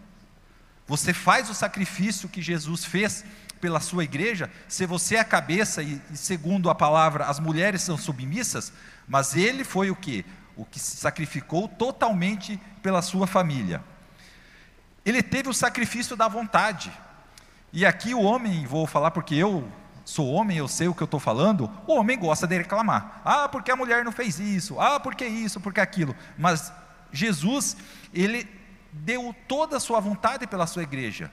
Você faz o sacrifício que Jesus fez pela sua igreja, se você é a cabeça e, segundo a palavra as mulheres são submissas, mas ele foi o que? O que se sacrificou totalmente pela sua família. Ele teve o sacrifício da vontade. E aqui o homem, vou falar porque eu sou homem, eu sei o que eu estou falando, o homem gosta de reclamar. Ah, porque a mulher não fez isso, ah, porque isso, porque aquilo. Mas Jesus, ele deu toda a sua vontade pela sua igreja.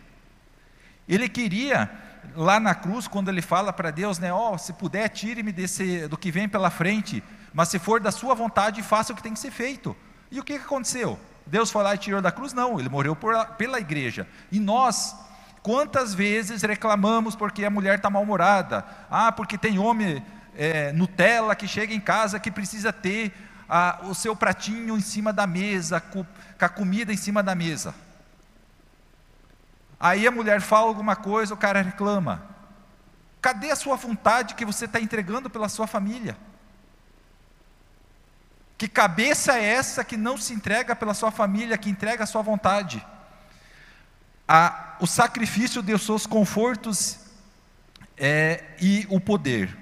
Ele queria lá na cruz, quando ele fala para Deus, né, ó, oh, se puder, tire-me desse do que vem pela frente, mas se for da sua vontade, faça o que tem que ser feito. E o que, que aconteceu? Deus foi lá e tirou da cruz? Não, ele morreu por, pela igreja. E nós, quantas vezes reclamamos porque a mulher está mal-humorada? Ah, porque tem homem é, Nutella que chega em casa que precisa ter o seu pratinho em cima da mesa, com, com a comida em cima da mesa. Aí a mulher fala alguma coisa, o cara reclama. Cadê a sua vontade que você está entregando pela sua família? Que cabeça é essa que não se entrega pela sua família, que entrega a sua vontade? A, o sacrifício deu seus confortos é, e o poder.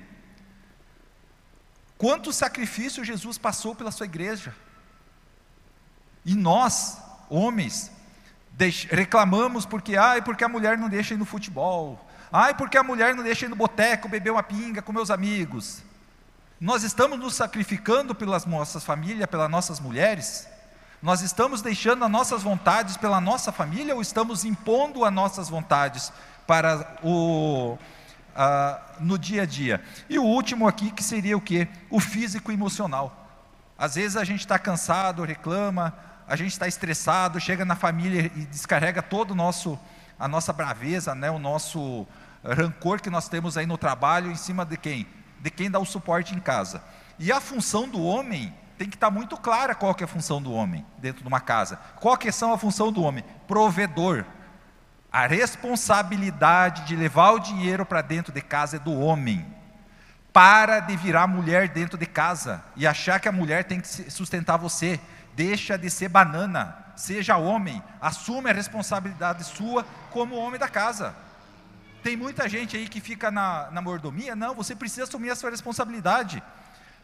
Quanto sacrifício Jesus passou pela sua igreja? E nós, homens, reclamamos porque, ai, porque a mulher não deixa ir no futebol, ai, porque a mulher não deixa ir no boteco beber uma pinga com meus amigos. Nós estamos nos sacrificando pelas nossas famílias, pelas nossas mulheres? Nós estamos deixando as nossas vontades pela nossa família ou estamos impondo as nossas vontades para o no dia a dia? E o último aqui que seria o que? O físico emocional. Às vezes a gente está cansado, reclama, a gente está estressado, chega na família e descarrega todo o nosso, a nossa braveza, né, o nosso rancor que nós temos aí no trabalho em cima de quem? De quem dá o suporte em casa. E a função do homem tem que estar muito clara qual que é a função do homem dentro de uma casa. Qual que são a função do homem? Provedor. A responsabilidade de levar o dinheiro para dentro de casa é do homem. Para de virar mulher dentro de casa e achar que a mulher tem que sustentar você. Deixa de ser banana. Seja homem. Assume a responsabilidade sua como homem da casa. Tem muita gente aí que fica na, na mordomia. Não, você precisa assumir a sua responsabilidade.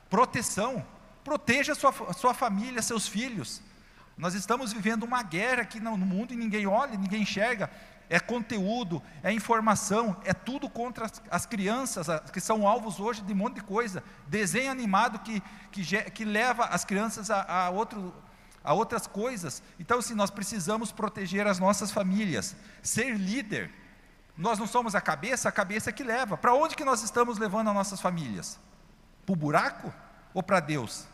Proteção. Proteja sua, sua família, seus filhos. Nós estamos vivendo uma guerra aqui no mundo e ninguém olha, ninguém enxerga é conteúdo, é informação, é tudo contra as, as, crianças, que são alvos hoje de um monte de coisa. Desenho animado que, que, que leva as crianças a, a, outro, a outras coisas. Então, assim, nós precisamos proteger as nossas famílias. Ser líder. Nós não somos a cabeça, a cabeça é que leva. Para onde que nós estamos levando as nossas famílias? Para o buraco ou para Deus?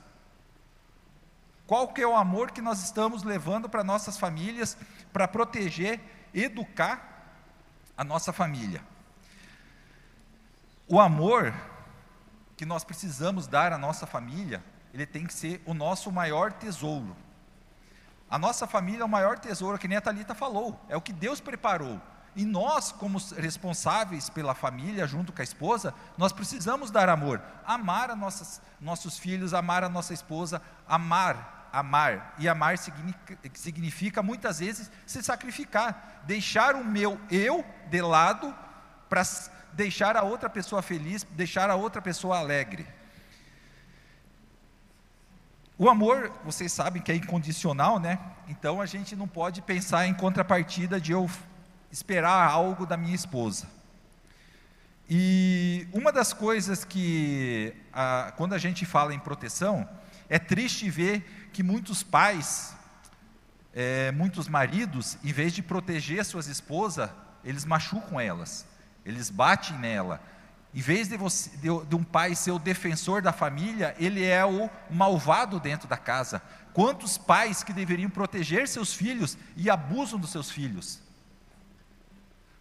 Qual que é o amor que nós estamos levando para nossas famílias para proteger educar a nossa família. O amor que nós precisamos dar à nossa família, ele tem que ser o nosso maior tesouro. A nossa família é o maior tesouro, que nem a Thalita falou, é o que Deus preparou. E nós, como responsáveis pela família, junto com a esposa, nós precisamos dar amor, amar a nossas, nossos filhos, amar a nossa esposa, amar amar. E amar significa, significa, muitas vezes se sacrificar, deixar o meu eu de lado para deixar a outra pessoa feliz, deixar a outra pessoa alegre. O amor, vocês sabem que é incondicional, né? Então a gente não pode pensar em contrapartida de eu esperar algo da minha esposa. E uma das coisas que, a, quando a gente fala em proteção, é triste ver que muitos pais, é, muitos maridos, em vez de proteger suas esposas, eles machucam elas, eles batem nela. Em vez de, você, de, de um pai ser o defensor da família, ele é o malvado dentro da casa. Quantos pais que deveriam proteger seus filhos e abusam dos seus filhos?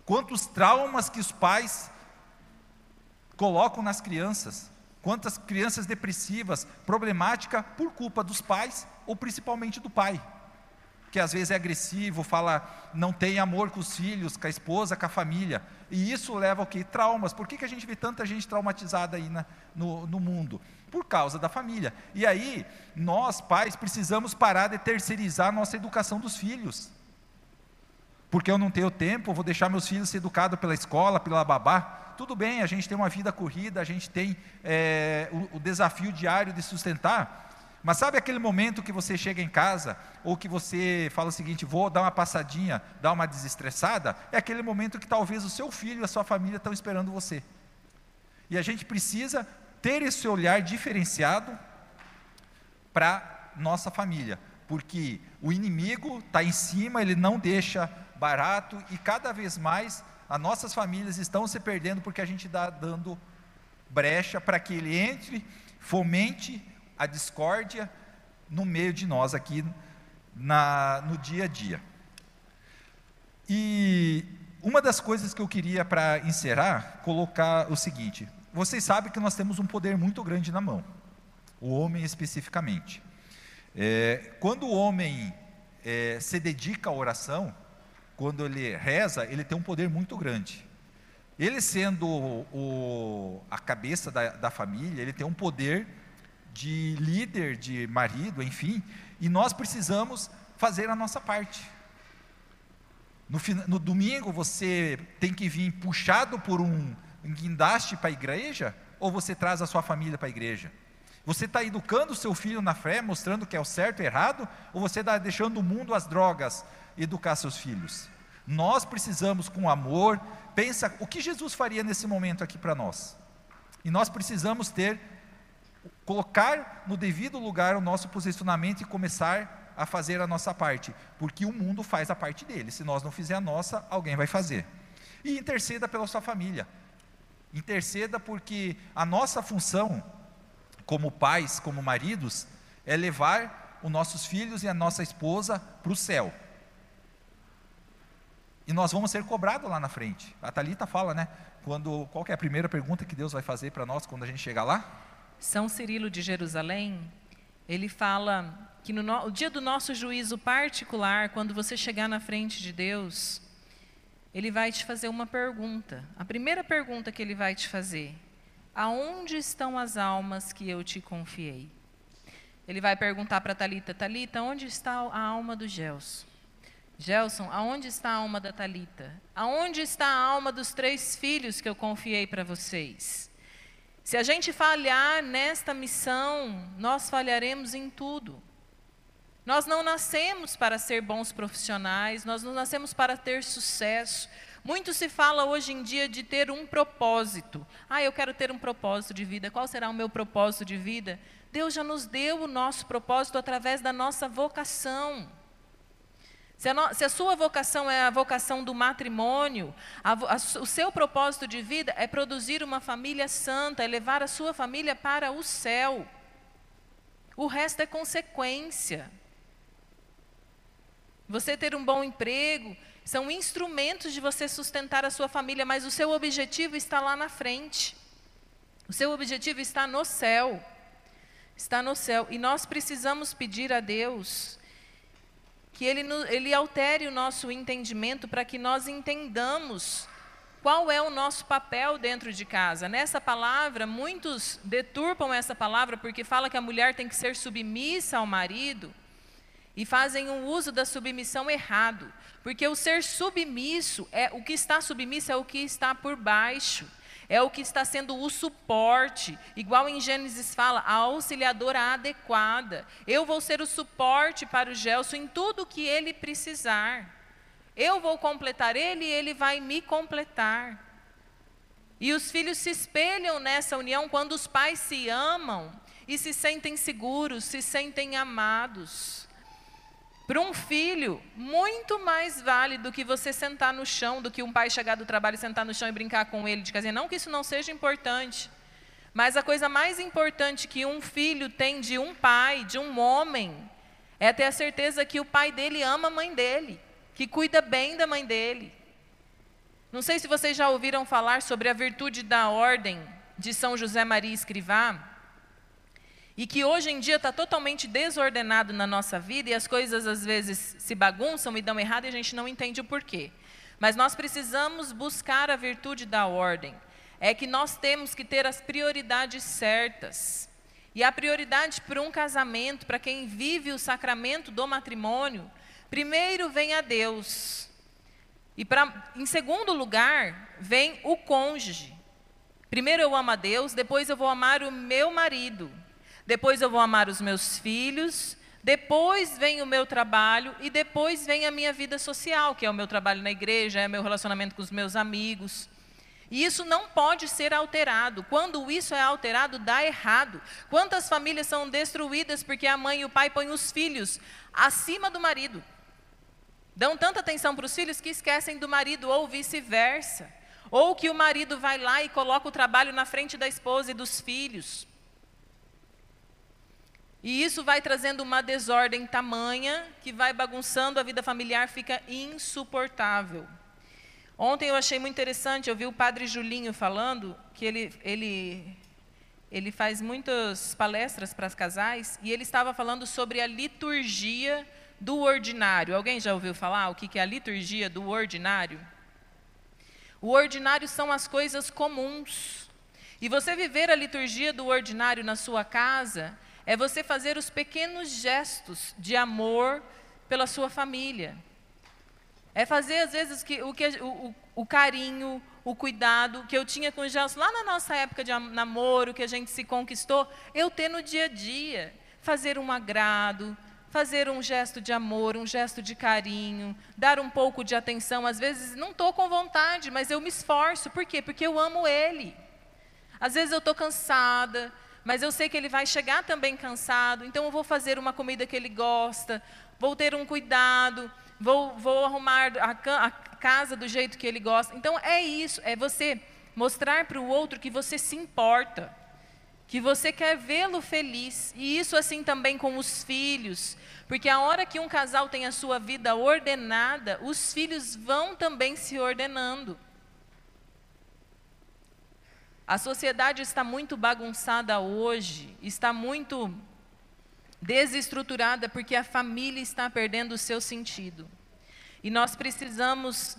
Quantos traumas que os pais colocam nas crianças? Quantas crianças depressivas, problemática por culpa dos pais ou principalmente do pai, que às vezes é agressivo, fala, não tem amor com os filhos, com a esposa, com a família. E isso leva ao que? Traumas. Por que, que a gente vê tanta gente traumatizada aí na, no, no mundo? Por causa da família. E aí, nós, pais, precisamos parar de terceirizar a nossa educação dos filhos porque eu não tenho tempo, vou deixar meus filhos ser educados pela escola, pela babá tudo bem, a gente tem uma vida corrida, a gente tem é, o, o desafio diário de sustentar, mas sabe aquele momento que você chega em casa, ou que você fala o seguinte, vou dar uma passadinha, dar uma desestressada? É aquele momento que talvez o seu filho e a sua família estão esperando você. E a gente precisa ter esse olhar diferenciado para nossa família, porque o inimigo está em cima, ele não deixa barato e cada vez mais as nossas famílias estão se perdendo porque a gente está dando brecha para que ele entre, fomente a discórdia no meio de nós aqui na, no dia a dia. E uma das coisas que eu queria para encerrar, colocar o seguinte: vocês sabem que nós temos um poder muito grande na mão, o homem especificamente. É, quando o homem é, se dedica à oração, quando ele reza, ele tem um poder muito grande. Ele sendo o, a cabeça da, da família, ele tem um poder de líder, de marido, enfim, e nós precisamos fazer a nossa parte. No, no domingo você tem que vir puxado por um guindaste para a igreja, ou você traz a sua família para a igreja? Você está educando o seu filho na fé, mostrando que é o certo e errado, ou você está deixando o mundo as drogas, educar seus filhos. Nós precisamos, com amor, pensa o que Jesus faria nesse momento aqui para nós. E nós precisamos ter, colocar no devido lugar o nosso posicionamento e começar a fazer a nossa parte, porque o mundo faz a parte dele. Se nós não fizer a nossa, alguém vai fazer. E interceda pela sua família. Interceda porque a nossa função, como pais, como maridos, é levar os nossos filhos e a nossa esposa para o céu. E nós vamos ser cobrados lá na frente. A Talita fala, né? Quando qual é a primeira pergunta que Deus vai fazer para nós quando a gente chegar lá? São Cirilo de Jerusalém, ele fala que no, no dia do nosso juízo particular, quando você chegar na frente de Deus, ele vai te fazer uma pergunta. A primeira pergunta que ele vai te fazer: Aonde estão as almas que eu te confiei? Ele vai perguntar para Talita, Talita, onde está a alma do Gelson? Gelson, aonde está a alma da Talita? Aonde está a alma dos três filhos que eu confiei para vocês? Se a gente falhar nesta missão, nós falharemos em tudo. Nós não nascemos para ser bons profissionais, nós não nascemos para ter sucesso. Muito se fala hoje em dia de ter um propósito. Ah, eu quero ter um propósito de vida. Qual será o meu propósito de vida? Deus já nos deu o nosso propósito através da nossa vocação. Se a, no, se a, sua vocação é a vocação do matrimônio, a, a, o seu propósito de vida é produzir uma família santa, é levar a sua família para o céu. O resto é consequência. Você ter um bom emprego são instrumentos de você sustentar a sua família, mas o seu objetivo está lá na frente. O seu objetivo está no céu. Está no céu. E nós precisamos pedir a Deus que ele, ele altere o nosso entendimento para que nós entendamos qual é o nosso papel dentro de casa. Nessa palavra, muitos deturpam essa palavra porque fala que a mulher tem que ser submissa ao marido e fazem um uso da submissão errado, porque o ser submisso é o que está submisso é o que está por baixo é o que está sendo o suporte, igual em Gênesis fala, a auxiliadora adequada. Eu vou ser o suporte para o Gelson em tudo que ele precisar. Eu vou completar ele e ele vai me completar. E os filhos se espelham nessa união quando os pais se amam e se sentem seguros, se sentem amados. Para um filho, muito mais vale do que você sentar no chão, do que um pai chegar do trabalho sentar no chão e brincar com ele de casinha. Não que isso não seja importante. Mas a coisa mais importante que um filho tem de um pai, de um homem, é ter a certeza que o pai dele ama a mãe dele, que cuida bem da mãe dele. Não sei se vocês já ouviram falar sobre a virtude da ordem de São José Maria Escrivá e que hoje em dia está totalmente desordenado na nossa vida e as coisas às vezes se bagunçam e dão errado e a gente não entende o porquê. Mas nós precisamos buscar a virtude da ordem. É que nós temos que ter as prioridades certas. E a prioridade para um casamento, para quem vive o sacramento do matrimônio, primeiro vem a Deus. E pra, em segundo lugar, vem o cônjuge. Primeiro eu amo a Deus, depois eu vou amar o meu marido, depois eu vou amar os meus filhos, depois vem o meu trabalho e depois vem a minha vida social, que é o meu trabalho na igreja, é o meu relacionamento com os meus amigos. E isso não pode ser alterado. Quando isso é alterado, dá errado. Quantas famílias são destruídas porque a mãe e o pai põem os filhos acima do marido? Dão tanta atenção para os filhos que esquecem do marido, ou vice-versa. Ou que o marido vai lá e coloca o trabalho na frente da esposa e dos filhos. E isso vai trazendo uma desordem tamanha que vai bagunçando a vida familiar, fica insuportável. Ontem eu achei muito interessante, eu vi o padre Julinho falando que ele, ele, ele faz muitas palestras para os casais e ele estava falando sobre a liturgia do ordinário. Alguém já ouviu falar o que é a liturgia do ordinário? O ordinário são as coisas comuns. E você viver a liturgia do ordinário na sua casa é você fazer os pequenos gestos de amor pela sua família. É fazer, às vezes, que, o, que, o, o carinho, o cuidado que eu tinha com Gelson lá na nossa época de namoro, que a gente se conquistou, eu ter no dia a dia. Fazer um agrado, fazer um gesto de amor, um gesto de carinho, dar um pouco de atenção. Às vezes não estou com vontade, mas eu me esforço. Por quê? Porque eu amo ele. Às vezes eu estou cansada, mas eu sei que ele vai chegar também cansado, então eu vou fazer uma comida que ele gosta, vou ter um cuidado, vou, vou arrumar a, a casa do jeito que ele gosta. Então é isso, é você mostrar para o outro que você se importa. que você quer vê-lo feliz. E isso assim também com os filhos, porque a hora que um casal tem a sua vida ordenada, os filhos vão também se ordenando. A sociedade está muito bagunçada hoje, está muito desestruturada porque a família está perdendo o seu sentido. E nós precisamos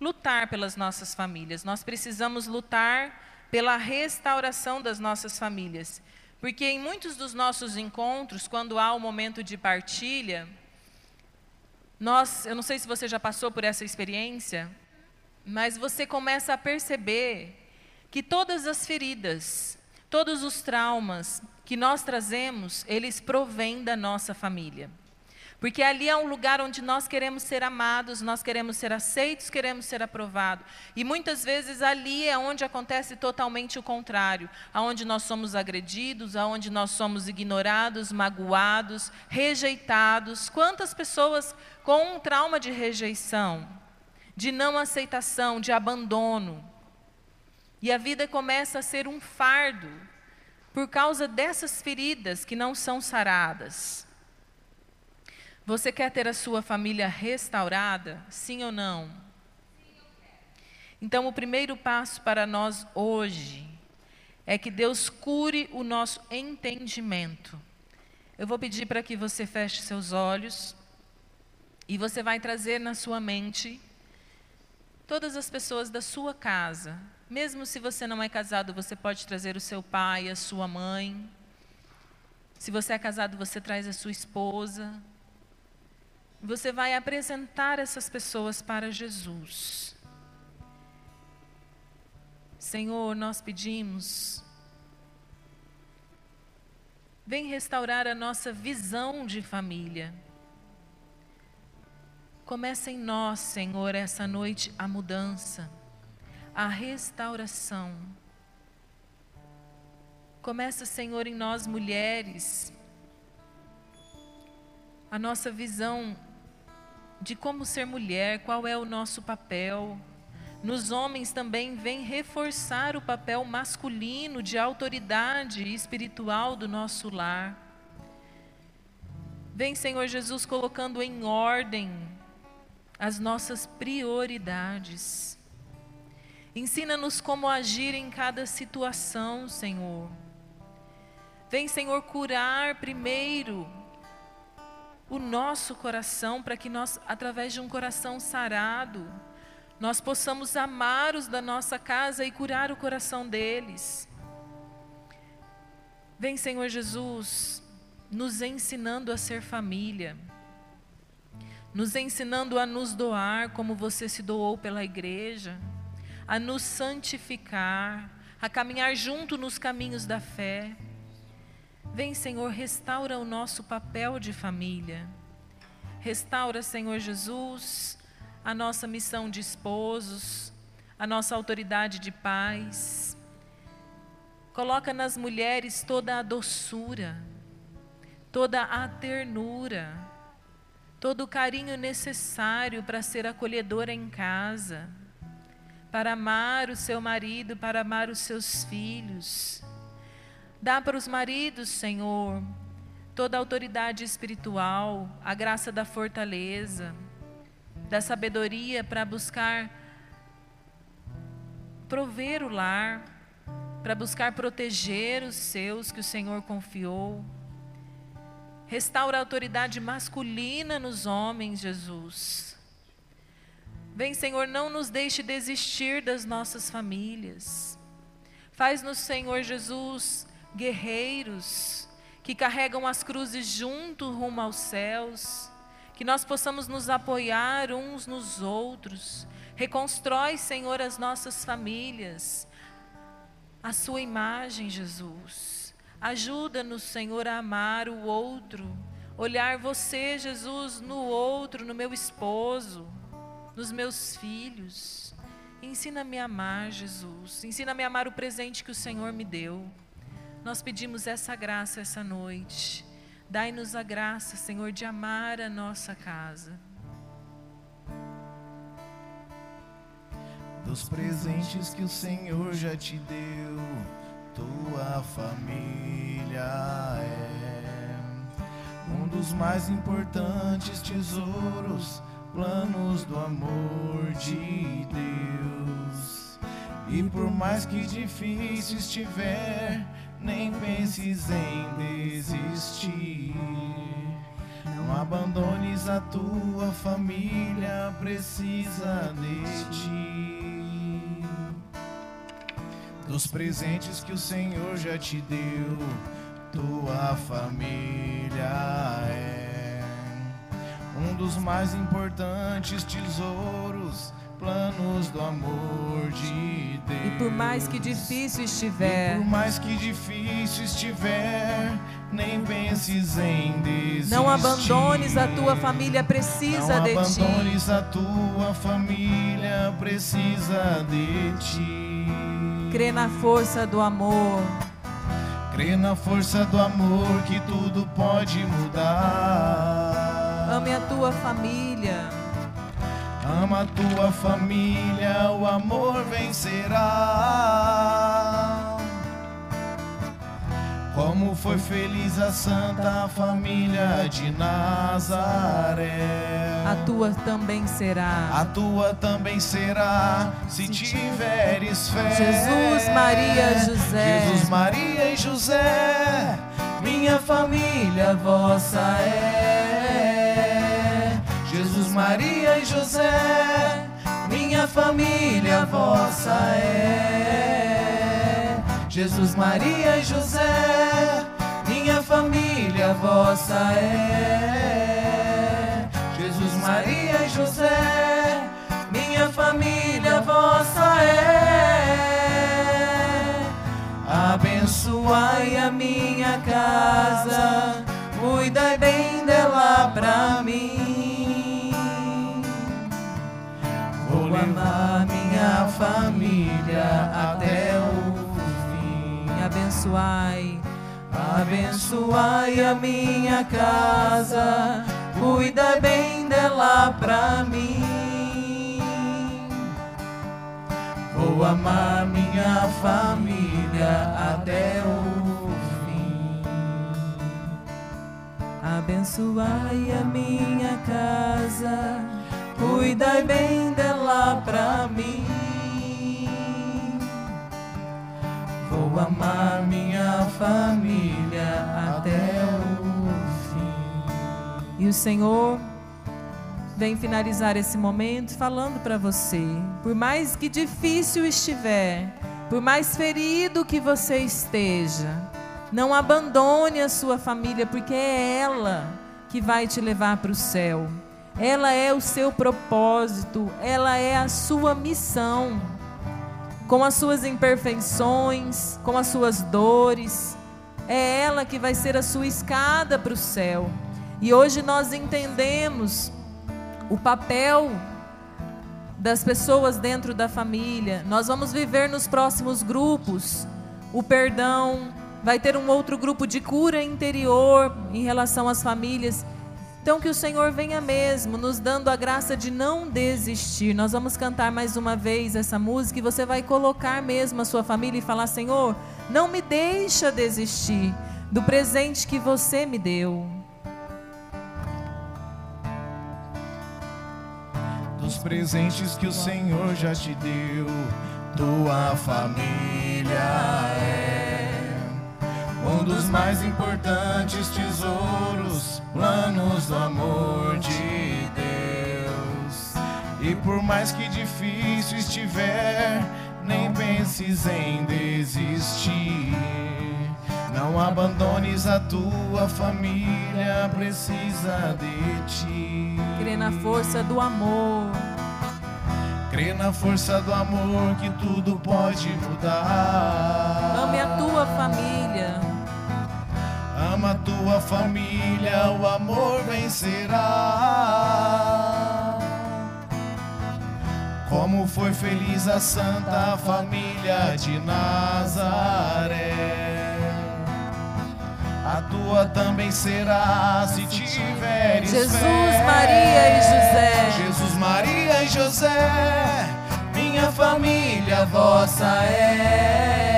lutar pelas nossas famílias, nós precisamos lutar pela restauração das nossas famílias. Porque em muitos dos nossos encontros, quando há o um momento de partilha, nós, eu não sei se você já passou por essa experiência, mas você começa a perceber que todas as feridas, todos os traumas que nós trazemos, eles provêm da nossa família. Porque ali é um lugar onde nós queremos ser amados, nós queremos ser aceitos, queremos ser aprovados. E muitas vezes ali é onde acontece totalmente o contrário, aonde nós somos agredidos, aonde nós somos ignorados, magoados, rejeitados. Quantas pessoas com um trauma de rejeição, de não aceitação, de abandono, e a vida começa a ser um fardo por causa dessas feridas que não são saradas. Você quer ter a sua família restaurada? Sim ou não? Então, o primeiro passo para nós hoje é que Deus cure o nosso entendimento. Eu vou pedir para que você feche seus olhos e você vai trazer na sua mente todas as pessoas da sua casa, mesmo se você não é casado, você pode trazer o seu pai, a sua mãe. Se você é casado, você traz a sua esposa. Você vai apresentar essas pessoas para Jesus. Senhor, nós pedimos, vem restaurar a nossa visão de família. Começa em nós, Senhor, essa noite a mudança a restauração. Começa, Senhor, em nós mulheres, a nossa visão de como ser mulher, qual é o nosso papel. Nos homens também vem reforçar o papel masculino de autoridade espiritual do nosso lar. Vem, Senhor Jesus, colocando em ordem as nossas prioridades. Ensina-nos como agir em cada situação, Senhor. Vem, Senhor, curar primeiro o nosso coração, para que nós, através de um coração sarado, nós possamos amar os da nossa casa e curar o coração deles. Vem, Senhor Jesus, nos ensinando a ser família, nos ensinando a nos doar como você se doou pela igreja a nos santificar, a caminhar junto nos caminhos da fé. Vem, Senhor, restaura o nosso papel de família. Restaura, Senhor Jesus, a nossa missão de esposos, a nossa autoridade de pais. Coloca nas mulheres toda a doçura, toda a ternura, todo o carinho necessário para ser acolhedora em casa para amar o seu marido, para amar os seus filhos. Dá para os maridos, Senhor, toda a autoridade espiritual, a graça da fortaleza, da sabedoria para buscar prover o lar, para buscar proteger os seus que o Senhor confiou. Restaura a autoridade masculina nos homens, Jesus. Vem, Senhor, não nos deixe desistir das nossas famílias. Faz-nos, Senhor Jesus, guerreiros que carregam as cruzes junto rumo aos céus, que nós possamos nos apoiar uns nos outros. Reconstrói, Senhor, as nossas famílias, a sua imagem, Jesus. Ajuda-nos, Senhor, a amar o outro, olhar você, Jesus, no outro, no meu esposo nos meus filhos. Ensina-me a amar, Jesus. Ensina-me a amar o presente que o Senhor me deu. Nós pedimos essa graça essa noite. Dai-nos a graça, Senhor, de amar a nossa casa. Dos presentes que o Senhor já te deu, tua família é um dos mais importantes tesouros planos do amor de Deus. E por mais que difícil estiver, nem penses em desistir. Não abandones a tua família, precisa de ti. Dos presentes que o Senhor já te deu, tua família é um dos mais importantes tesouros planos do amor de Deus. E por mais que difícil estiver, por mais que difícil estiver, nem penses em desistir. Não abandones a tua família precisa Não de ti. Não abandones a tua família precisa de ti. Crê na força do amor. Crê na força do amor que tudo pode mudar. Ame a tua família. Ama a tua família, o amor vencerá. Como foi feliz a santa família de Nazaré. A tua também será. A tua também será, se tiveres fé. Jesus, Maria, José. Jesus, Maria e José, minha família vossa é. Maria e José, minha família vossa é. Jesus, Maria e José, minha família vossa é. Jesus, Maria e José, minha família vossa é. Abençoai a minha casa, cuidai bem dela pra mim. Família até o abençoai. Abençoai a minha casa, cuida bem dela pra mim. Vou amar minha família até o fim. Abençoai a minha casa, cuida bem dela pra mim. Vou amar minha família até o fim. E o Senhor vem finalizar esse momento falando para você: por mais que difícil estiver, por mais ferido que você esteja, não abandone a sua família, porque é ela que vai te levar para o céu. Ela é o seu propósito, ela é a sua missão com as suas imperfeições, com as suas dores. É ela que vai ser a sua escada para o céu. E hoje nós entendemos o papel das pessoas dentro da família. Nós vamos viver nos próximos grupos o perdão, vai ter um outro grupo de cura interior em relação às famílias. Então, que o Senhor venha mesmo, nos dando a graça de não desistir. Nós vamos cantar mais uma vez essa música e você vai colocar mesmo a sua família e falar: Senhor, não me deixa desistir do presente que você me deu. Dos presentes que o Senhor já te deu, tua família é um dos mais importantes tesouros, planos do amor de Deus. E por mais que difícil estiver, nem penses em desistir. Não abandones a tua família, precisa de ti. Crê na força do amor. Crê na força do amor que tudo pode mudar. Ame a tua família. Ama a tua família, o amor vencerá. Como foi feliz a santa família de Nazaré. A tua também será se tiveres Jesus, fé. Maria e José. Jesus, Maria e José, minha família vossa é.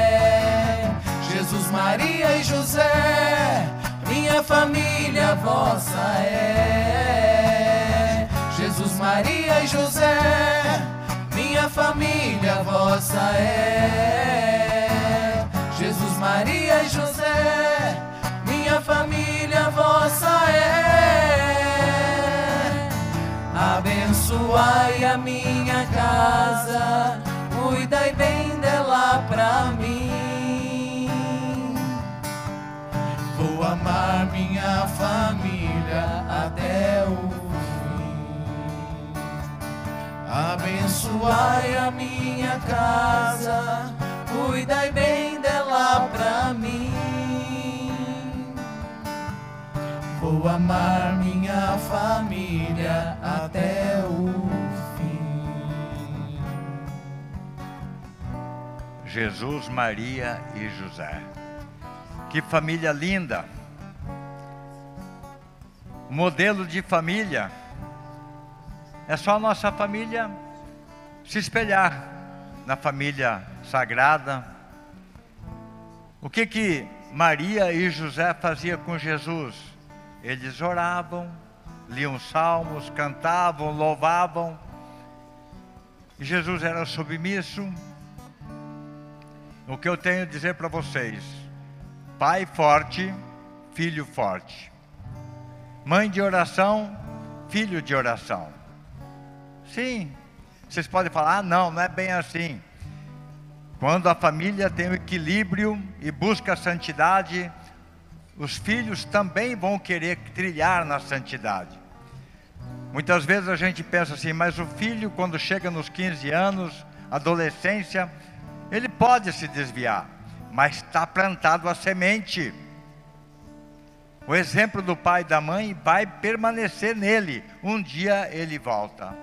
Jesus, Maria e José, minha família vossa é. Jesus, Maria e José, minha família vossa é. Jesus, Maria e José, minha família vossa é. Abençoai a minha casa, cuidai bem dela pra mim. Amar minha família até o fim. Abençoai a minha casa, cuidai bem dela pra mim. Vou amar minha família até o fim. Jesus, Maria e José. Que família linda! Modelo de família. É só a nossa família se espelhar na família sagrada. O que que Maria e José faziam com Jesus? Eles oravam, liam salmos, cantavam, louvavam. Jesus era submisso. O que eu tenho a dizer para vocês: pai forte, filho forte. Mãe de oração, filho de oração. Sim, vocês podem falar, ah, não, não é bem assim. Quando a família tem o equilíbrio e busca a santidade, os filhos também vão querer trilhar na santidade. Muitas vezes a gente pensa assim, mas o filho, quando chega nos 15 anos, adolescência, ele pode se desviar, mas está plantado a semente. O exemplo do pai e da mãe vai permanecer nele. Um dia ele volta.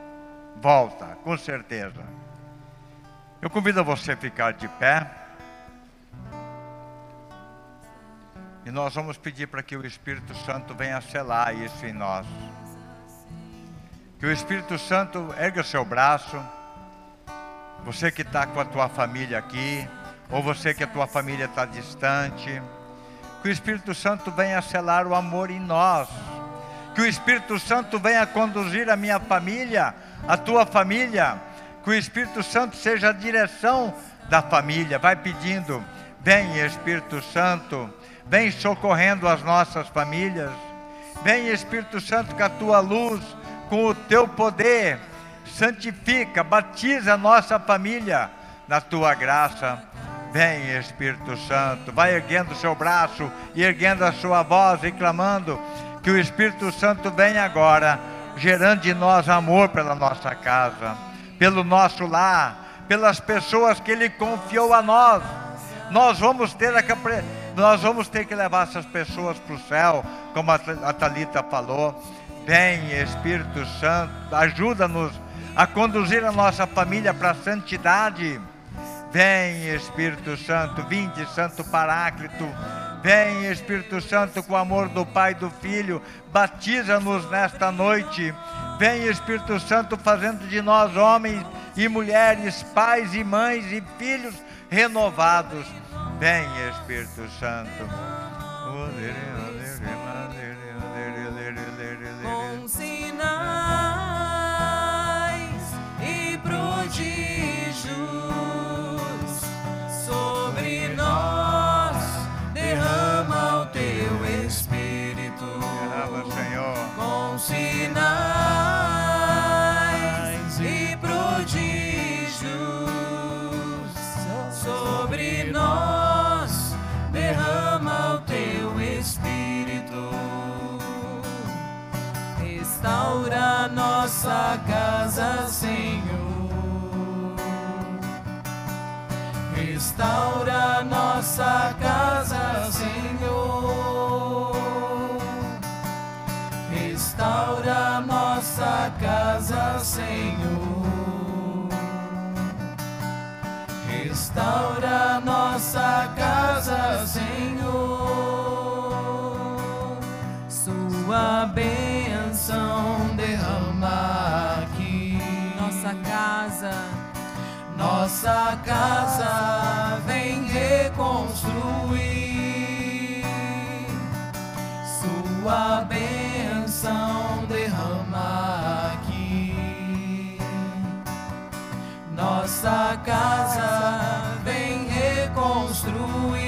Volta, com certeza. Eu convido você a ficar de pé. E nós vamos pedir para que o Espírito Santo venha selar isso em nós. Que o Espírito Santo erga o seu braço. Você que está com a tua família aqui, ou você que a tua família está distante. Que o Espírito Santo venha selar o amor em nós. Que o Espírito Santo venha conduzir a minha família, a tua família. Que o Espírito Santo seja a direção da família. Vai pedindo, vem Espírito Santo vem socorrendo as nossas famílias. Vem, Espírito Santo, com a tua luz, com o teu poder, santifica, batiza a nossa família na tua graça. Vem, Espírito Santo, vai erguendo o seu braço e erguendo a sua voz e clamando que o Espírito Santo venha agora, gerando de nós amor pela nossa casa, pelo nosso lar, pelas pessoas que Ele confiou a nós. Nós vamos ter a nós vamos ter que levar essas pessoas para o céu, como a Talita falou. Vem, Espírito Santo, ajuda-nos a conduzir a nossa família para a santidade. Vem, Espírito Santo, vinde, Santo Paráclito. Vem, Espírito Santo, com o amor do Pai e do Filho, batiza-nos nesta noite. Vem, Espírito Santo, fazendo de nós homens e mulheres, pais e mães e filhos renovados. Vem, Espírito Santo. Sobre nós, derrama o teu Espírito. Derrama, Senhor. Com sinais e prodígios sobre nós, derrama o teu Espírito. Restaura nossa casa, Senhor. Restaura nossa casa, Senhor. Restaura nossa casa, Senhor. Restaura nossa casa, Senhor. Sua bênção derrama aqui. Nossa casa, nossa casa vem reconstruir. Sua bênção derrama aqui. Nossa casa vem reconstruir.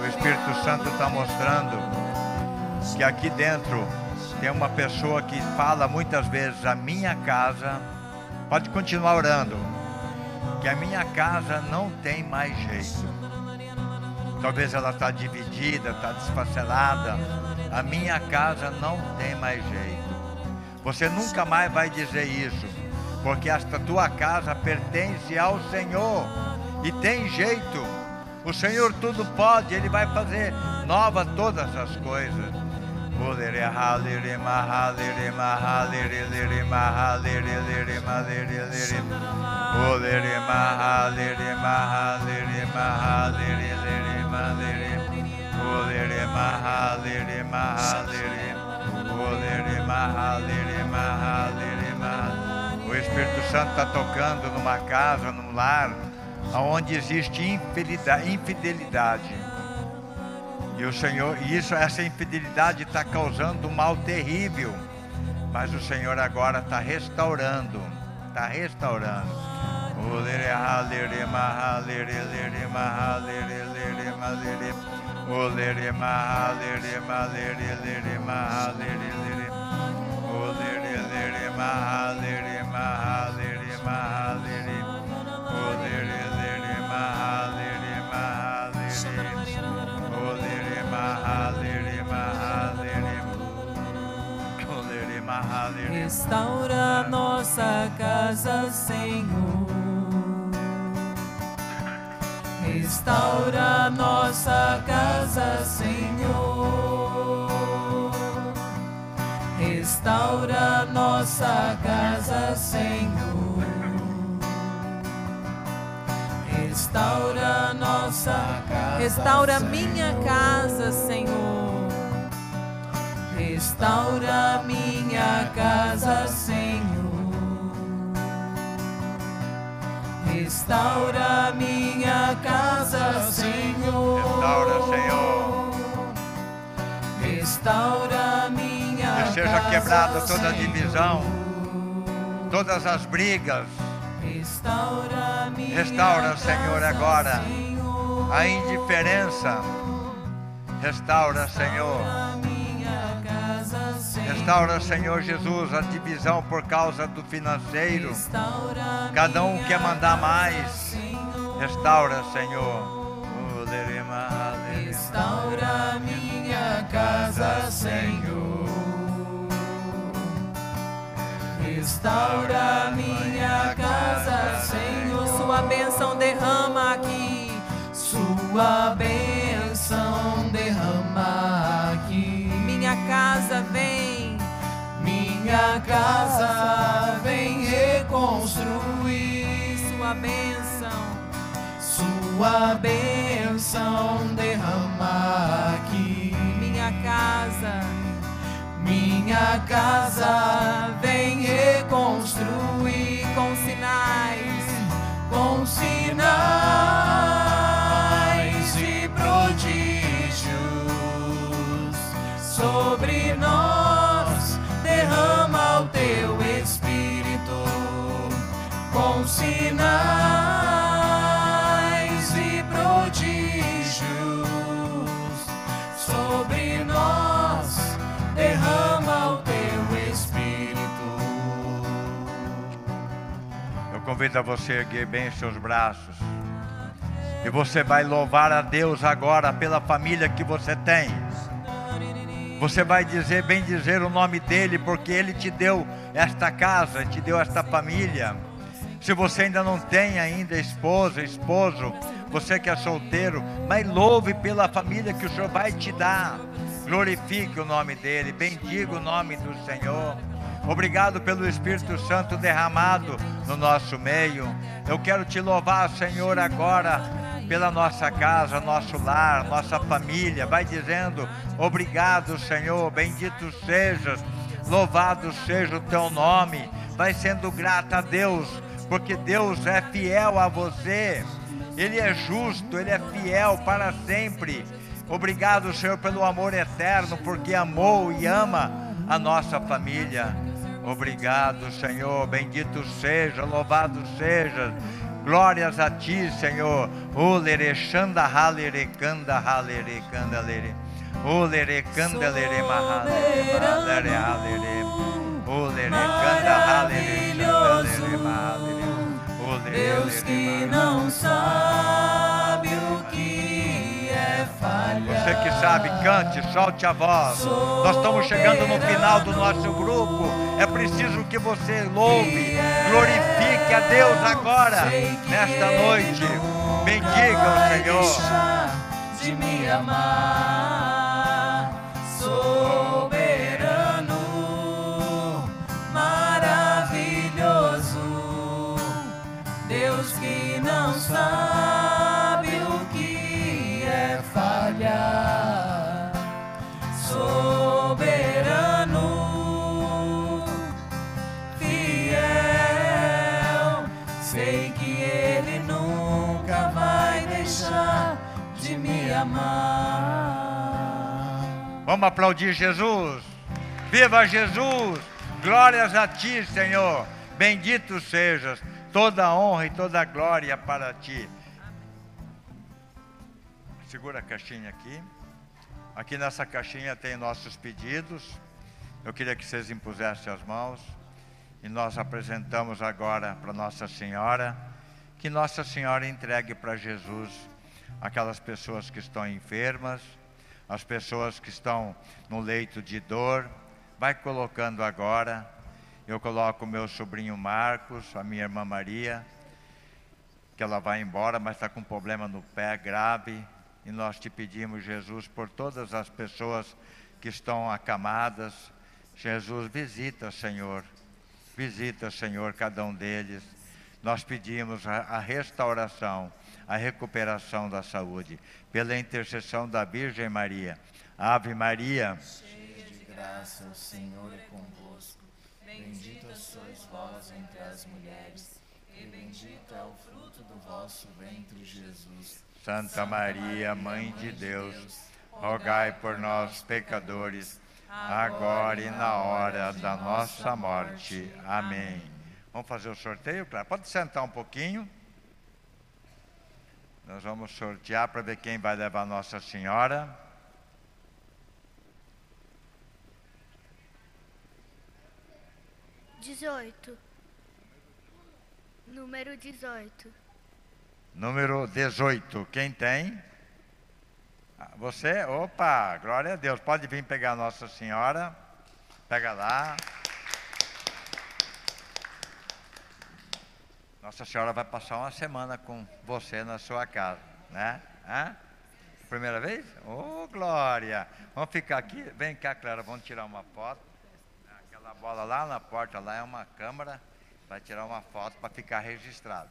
O Espírito Santo está mostrando que aqui dentro tem uma pessoa que fala muitas vezes: a minha casa, pode continuar orando, que a minha casa não tem mais jeito. Talvez ela está dividida, está desfacelada. A minha casa não tem mais jeito. Você nunca mais vai dizer isso porque esta tua casa pertence ao Senhor e tem jeito. O Senhor tudo pode, Ele vai fazer nova todas as coisas. O Espírito Santo está tocando numa casa, num lar, onde existe infidelidade. E o Senhor, e isso, essa infidelidade está causando um mal terrível. Mas o Senhor agora está restaurando, está restaurando. Restaura nossa casa, Senhor. Restaura nossa casa, Senhor. Restaura nossa casa, Senhor. Restaura nossa casa. Restaura minha casa, Senhor. Restaura minha casa, Senhor. Restaura minha casa, Senhor. Restaura, Senhor. Restaura. Seja quebrada toda a divisão, todas as brigas. Restaura Senhor, agora a indiferença. Restaura, Senhor. Restaura, Senhor Jesus, a divisão por causa do financeiro. Cada um quer mandar mais. Restaura, Senhor. Restaura minha casa, Senhor. Restaura minha casa, Senhor. Sua bênção derrama aqui. Sua bênção derrama aqui. Minha casa vem. Minha casa vem reconstruir. Sua bênção. Sua bênção derrama aqui. Minha casa, minha casa vem reconstruir com sinais, com sinais e prodígios sobre nós. Derrama o teu espírito com sinais convido a você a erguer bem os seus braços. E você vai louvar a Deus agora pela família que você tem. Você vai dizer, bem dizer o nome dele, porque ele te deu esta casa, te deu esta família. Se você ainda não tem ainda esposa, esposo, você que é solteiro, mas louve pela família que o Senhor vai te dar. Glorifique o nome dele, bendiga o nome do Senhor. Obrigado pelo Espírito Santo derramado no nosso meio. Eu quero te louvar, Senhor, agora pela nossa casa, nosso lar, nossa família. Vai dizendo: Obrigado, Senhor, bendito sejas, louvado seja o teu nome. Vai sendo grata a Deus, porque Deus é fiel a você. Ele é justo, ele é fiel para sempre. Obrigado, Senhor, pelo amor eterno, porque amou e ama a nossa família. Obrigado, Senhor. Bendito seja, louvado seja. Glórias a ti, Senhor. O lerexanda halerecanda halerecanda lere. O lerecanda lere mahalere halere. O lerecanda halerecanda lere mahalere. Deus que não sabe Você que sabe, cante, solte a voz. Nós estamos chegando no final do nosso grupo. É preciso que você louve, glorifique a Deus agora, nesta noite. Bendiga o Senhor. De me amar, Sei que Ele nunca vai deixar de me amar. Vamos aplaudir Jesus. Viva Jesus! Glórias a ti, Senhor. Bendito sejas. Toda honra e toda glória para ti. Segura a caixinha aqui. Aqui nessa caixinha tem nossos pedidos. Eu queria que vocês impusessem as mãos. E nós apresentamos agora para Nossa Senhora. Que Nossa Senhora entregue para Jesus aquelas pessoas que estão enfermas, as pessoas que estão no leito de dor. Vai colocando agora. Eu coloco meu sobrinho Marcos, a minha irmã Maria, que ela vai embora, mas está com um problema no pé grave. E nós te pedimos, Jesus, por todas as pessoas que estão acamadas. Jesus, visita, Senhor. Visita, Senhor, cada um deles. Nós pedimos a, restauração, a recuperação da saúde, pela intercessão da Virgem Maria. Ave Maria. Cheia de graça, o Senhor é convosco. Bendita sois vós entre as mulheres, e bendito é o fruto do vosso ventre, Jesus. Santa Maria, Mãe de Deus, rogai por nós, pecadores, agora e na hora da nossa morte. Amém. Vamos fazer o sorteio. Pode sentar um pouquinho. Nós vamos sortear para ver quem vai levar Nossa Senhora. Dezoito. Número dezoito. Número 18. Quem tem? Você? Opa, glória a Deus. Pode vir pegar Nossa Senhora. Pega lá. Nossa Senhora vai passar uma semana com você na sua casa, né? Hã? Primeira vez? Ô, glória! Vamos ficar aqui. Vem cá, Clara, vamos tirar uma foto. Aquela bola lá na porta, lá é uma câmera. Vai tirar uma foto para ficar registrado.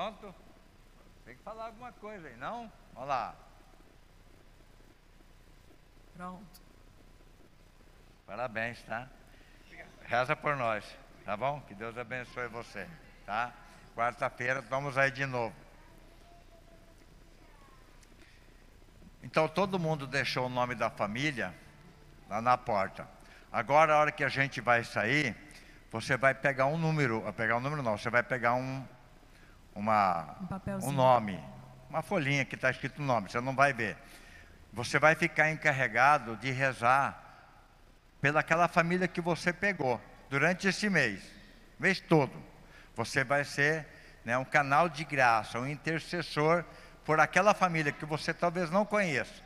Pronto? Tem que falar alguma coisa aí, não? Vamos lá. Pronto. Parabéns, tá? Reza por nós, tá bom? Que Deus abençoe você, tá? Quarta-feira vamos aí de novo. Então todo mundo deixou o nome da família lá na porta. Agora, a hora que a gente vai sair, você vai pegar um número, pegar um número não, você vai pegar um, uma, Um um nome, uma folhinha que está escrito o nome, você não vai ver. Você vai ficar encarregado de rezar pelaquela família que você pegou durante esse mês, mês todo. Você vai ser né, um canal de graça, um intercessor por aquela família que você talvez não conheça,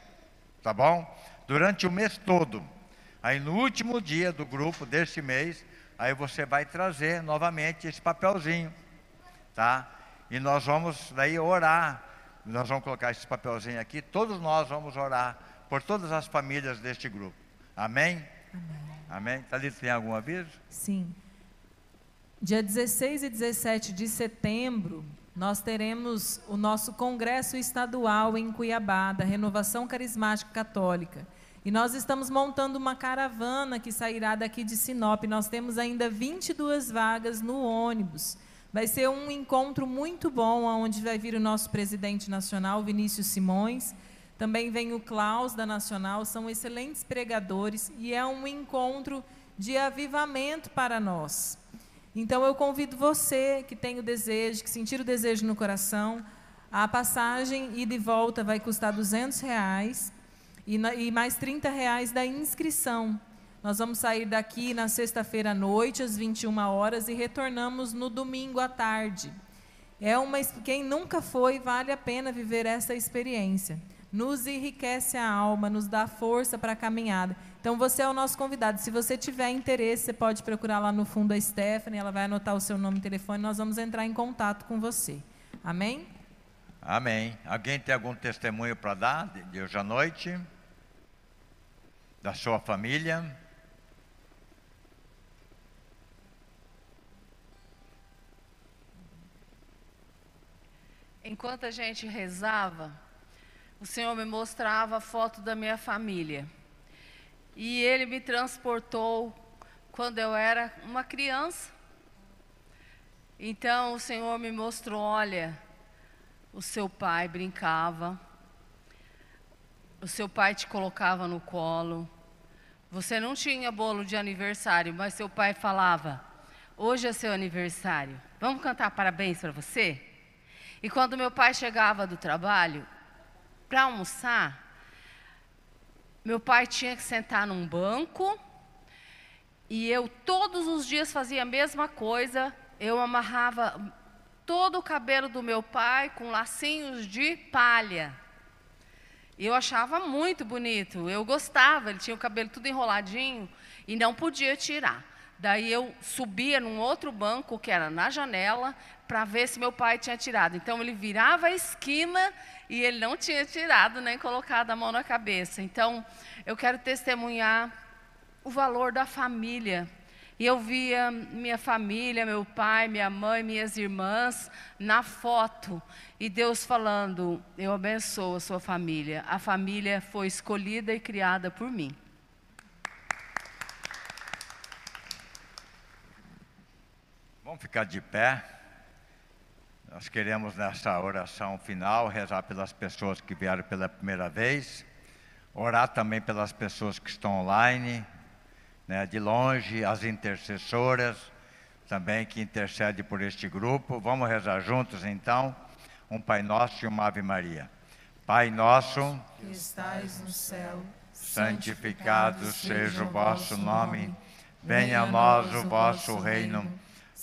tá bom? Durante o mês todo. Aí no último dia do grupo desse mês, aí você vai trazer novamente esse papelzinho, tá? E nós vamos daí orar. Nós vamos colocar esse papelzinho aqui. Todos nós vamos orar por todas as famílias deste grupo. Amém? Amém. Thalita, tem algum aviso? Sim. Dia 16 e 17 de setembro, nós teremos o nosso congresso estadual em Cuiabá, da Renovação Carismática Católica. E nós estamos montando uma caravana que sairá daqui de Sinop. Nós temos ainda 22 vagas no ônibus. Vai ser um encontro muito bom, onde vai vir o nosso presidente nacional, Vinícius Simões. Também vem o Klaus da Nacional, são excelentes pregadores e é um encontro de avivamento para nós. Então eu convido você que tem o desejo, que sentir o desejo no coração, a passagem e de volta vai custar 200 reais e, e mais 30 reais da inscrição. Nós vamos sair daqui na sexta-feira à noite, às 21 horas, e retornamos no domingo à tarde. É uma, quem nunca foi, vale a pena viver essa experiência nos enriquece a alma, nos dá força para a caminhada. Então você é o nosso convidado. Se você tiver interesse, você pode procurar lá no fundo a Stephanie, ela vai anotar o seu nome e telefone, nós vamos entrar em contato com você. Amém? Amém. Alguém tem algum testemunho para dar de hoje à noite? Da sua família? Enquanto a gente rezava, o Senhor me mostrava a foto da minha família. E Ele me transportou quando eu era uma criança. Então o Senhor me mostrou: olha, o seu pai brincava, o seu pai te colocava no colo. Você não tinha bolo de aniversário, mas seu pai falava: hoje é seu aniversário, vamos cantar parabéns para você? E quando meu pai chegava do trabalho, para almoçar, meu pai tinha que sentar num banco e eu todos os dias fazia a mesma coisa. Eu amarrava todo o cabelo do meu pai com lacinhos de palha. Eu achava muito bonito, eu gostava, ele tinha o cabelo tudo enroladinho e não podia tirar. Daí eu subia num outro banco que era na janela para ver se meu pai tinha tirado. Então ele virava a esquina e ele não tinha tirado nem colocado a mão na cabeça. Então, eu quero testemunhar o valor da família. E eu via minha família, meu pai, minha mãe, minhas irmãs na foto. E Deus falando: Eu abençoo a sua família. A família foi escolhida e criada por mim. Vamos ficar de pé. Nós queremos, nessa oração final, rezar pelas pessoas que vieram pela primeira vez, orar também pelas pessoas que estão online, né, de longe, as intercessoras também que intercedem por este grupo. Vamos rezar juntos então, um Pai Nosso e uma Ave Maria. Pai nosso, que estais no céu, santificado seja o vosso nome, venha a nós o vosso reino,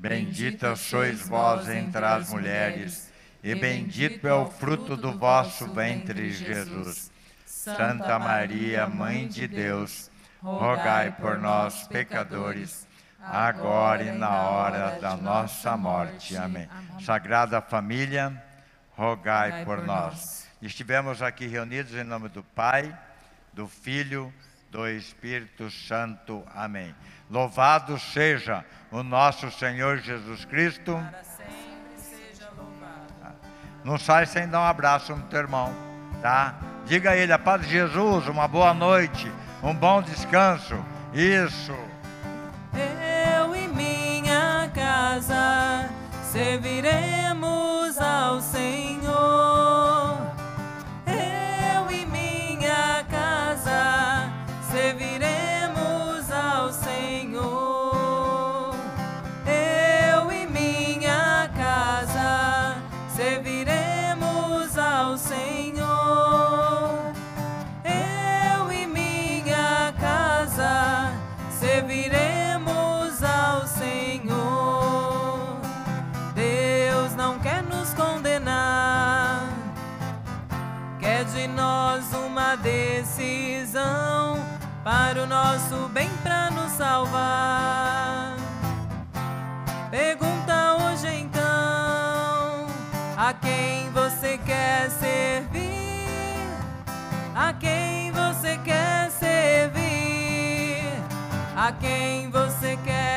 Bendita sois vós entre as mulheres e bendito é o fruto do vosso ventre, Jesus. Santa Maria, Mãe de Deus, rogai por nós, pecadores, agora e na hora da nossa morte. Amém. Sagrada Família, rogai por nós. Estivemos aqui reunidos em nome do Pai, do Filho, do Espírito Santo. Amém. Louvado seja o nosso Senhor Jesus Cristo. Não sai sem dar um abraço no teu irmão, tá? Diga a ele, a paz de Jesus, uma boa noite, um bom descanso. Isso. Eu e minha casa serviremos ao Senhor. Decisão para o nosso bem para nos salvar. Pergunta hoje então a quem você quer servir, a quem você quer servir, a quem você quer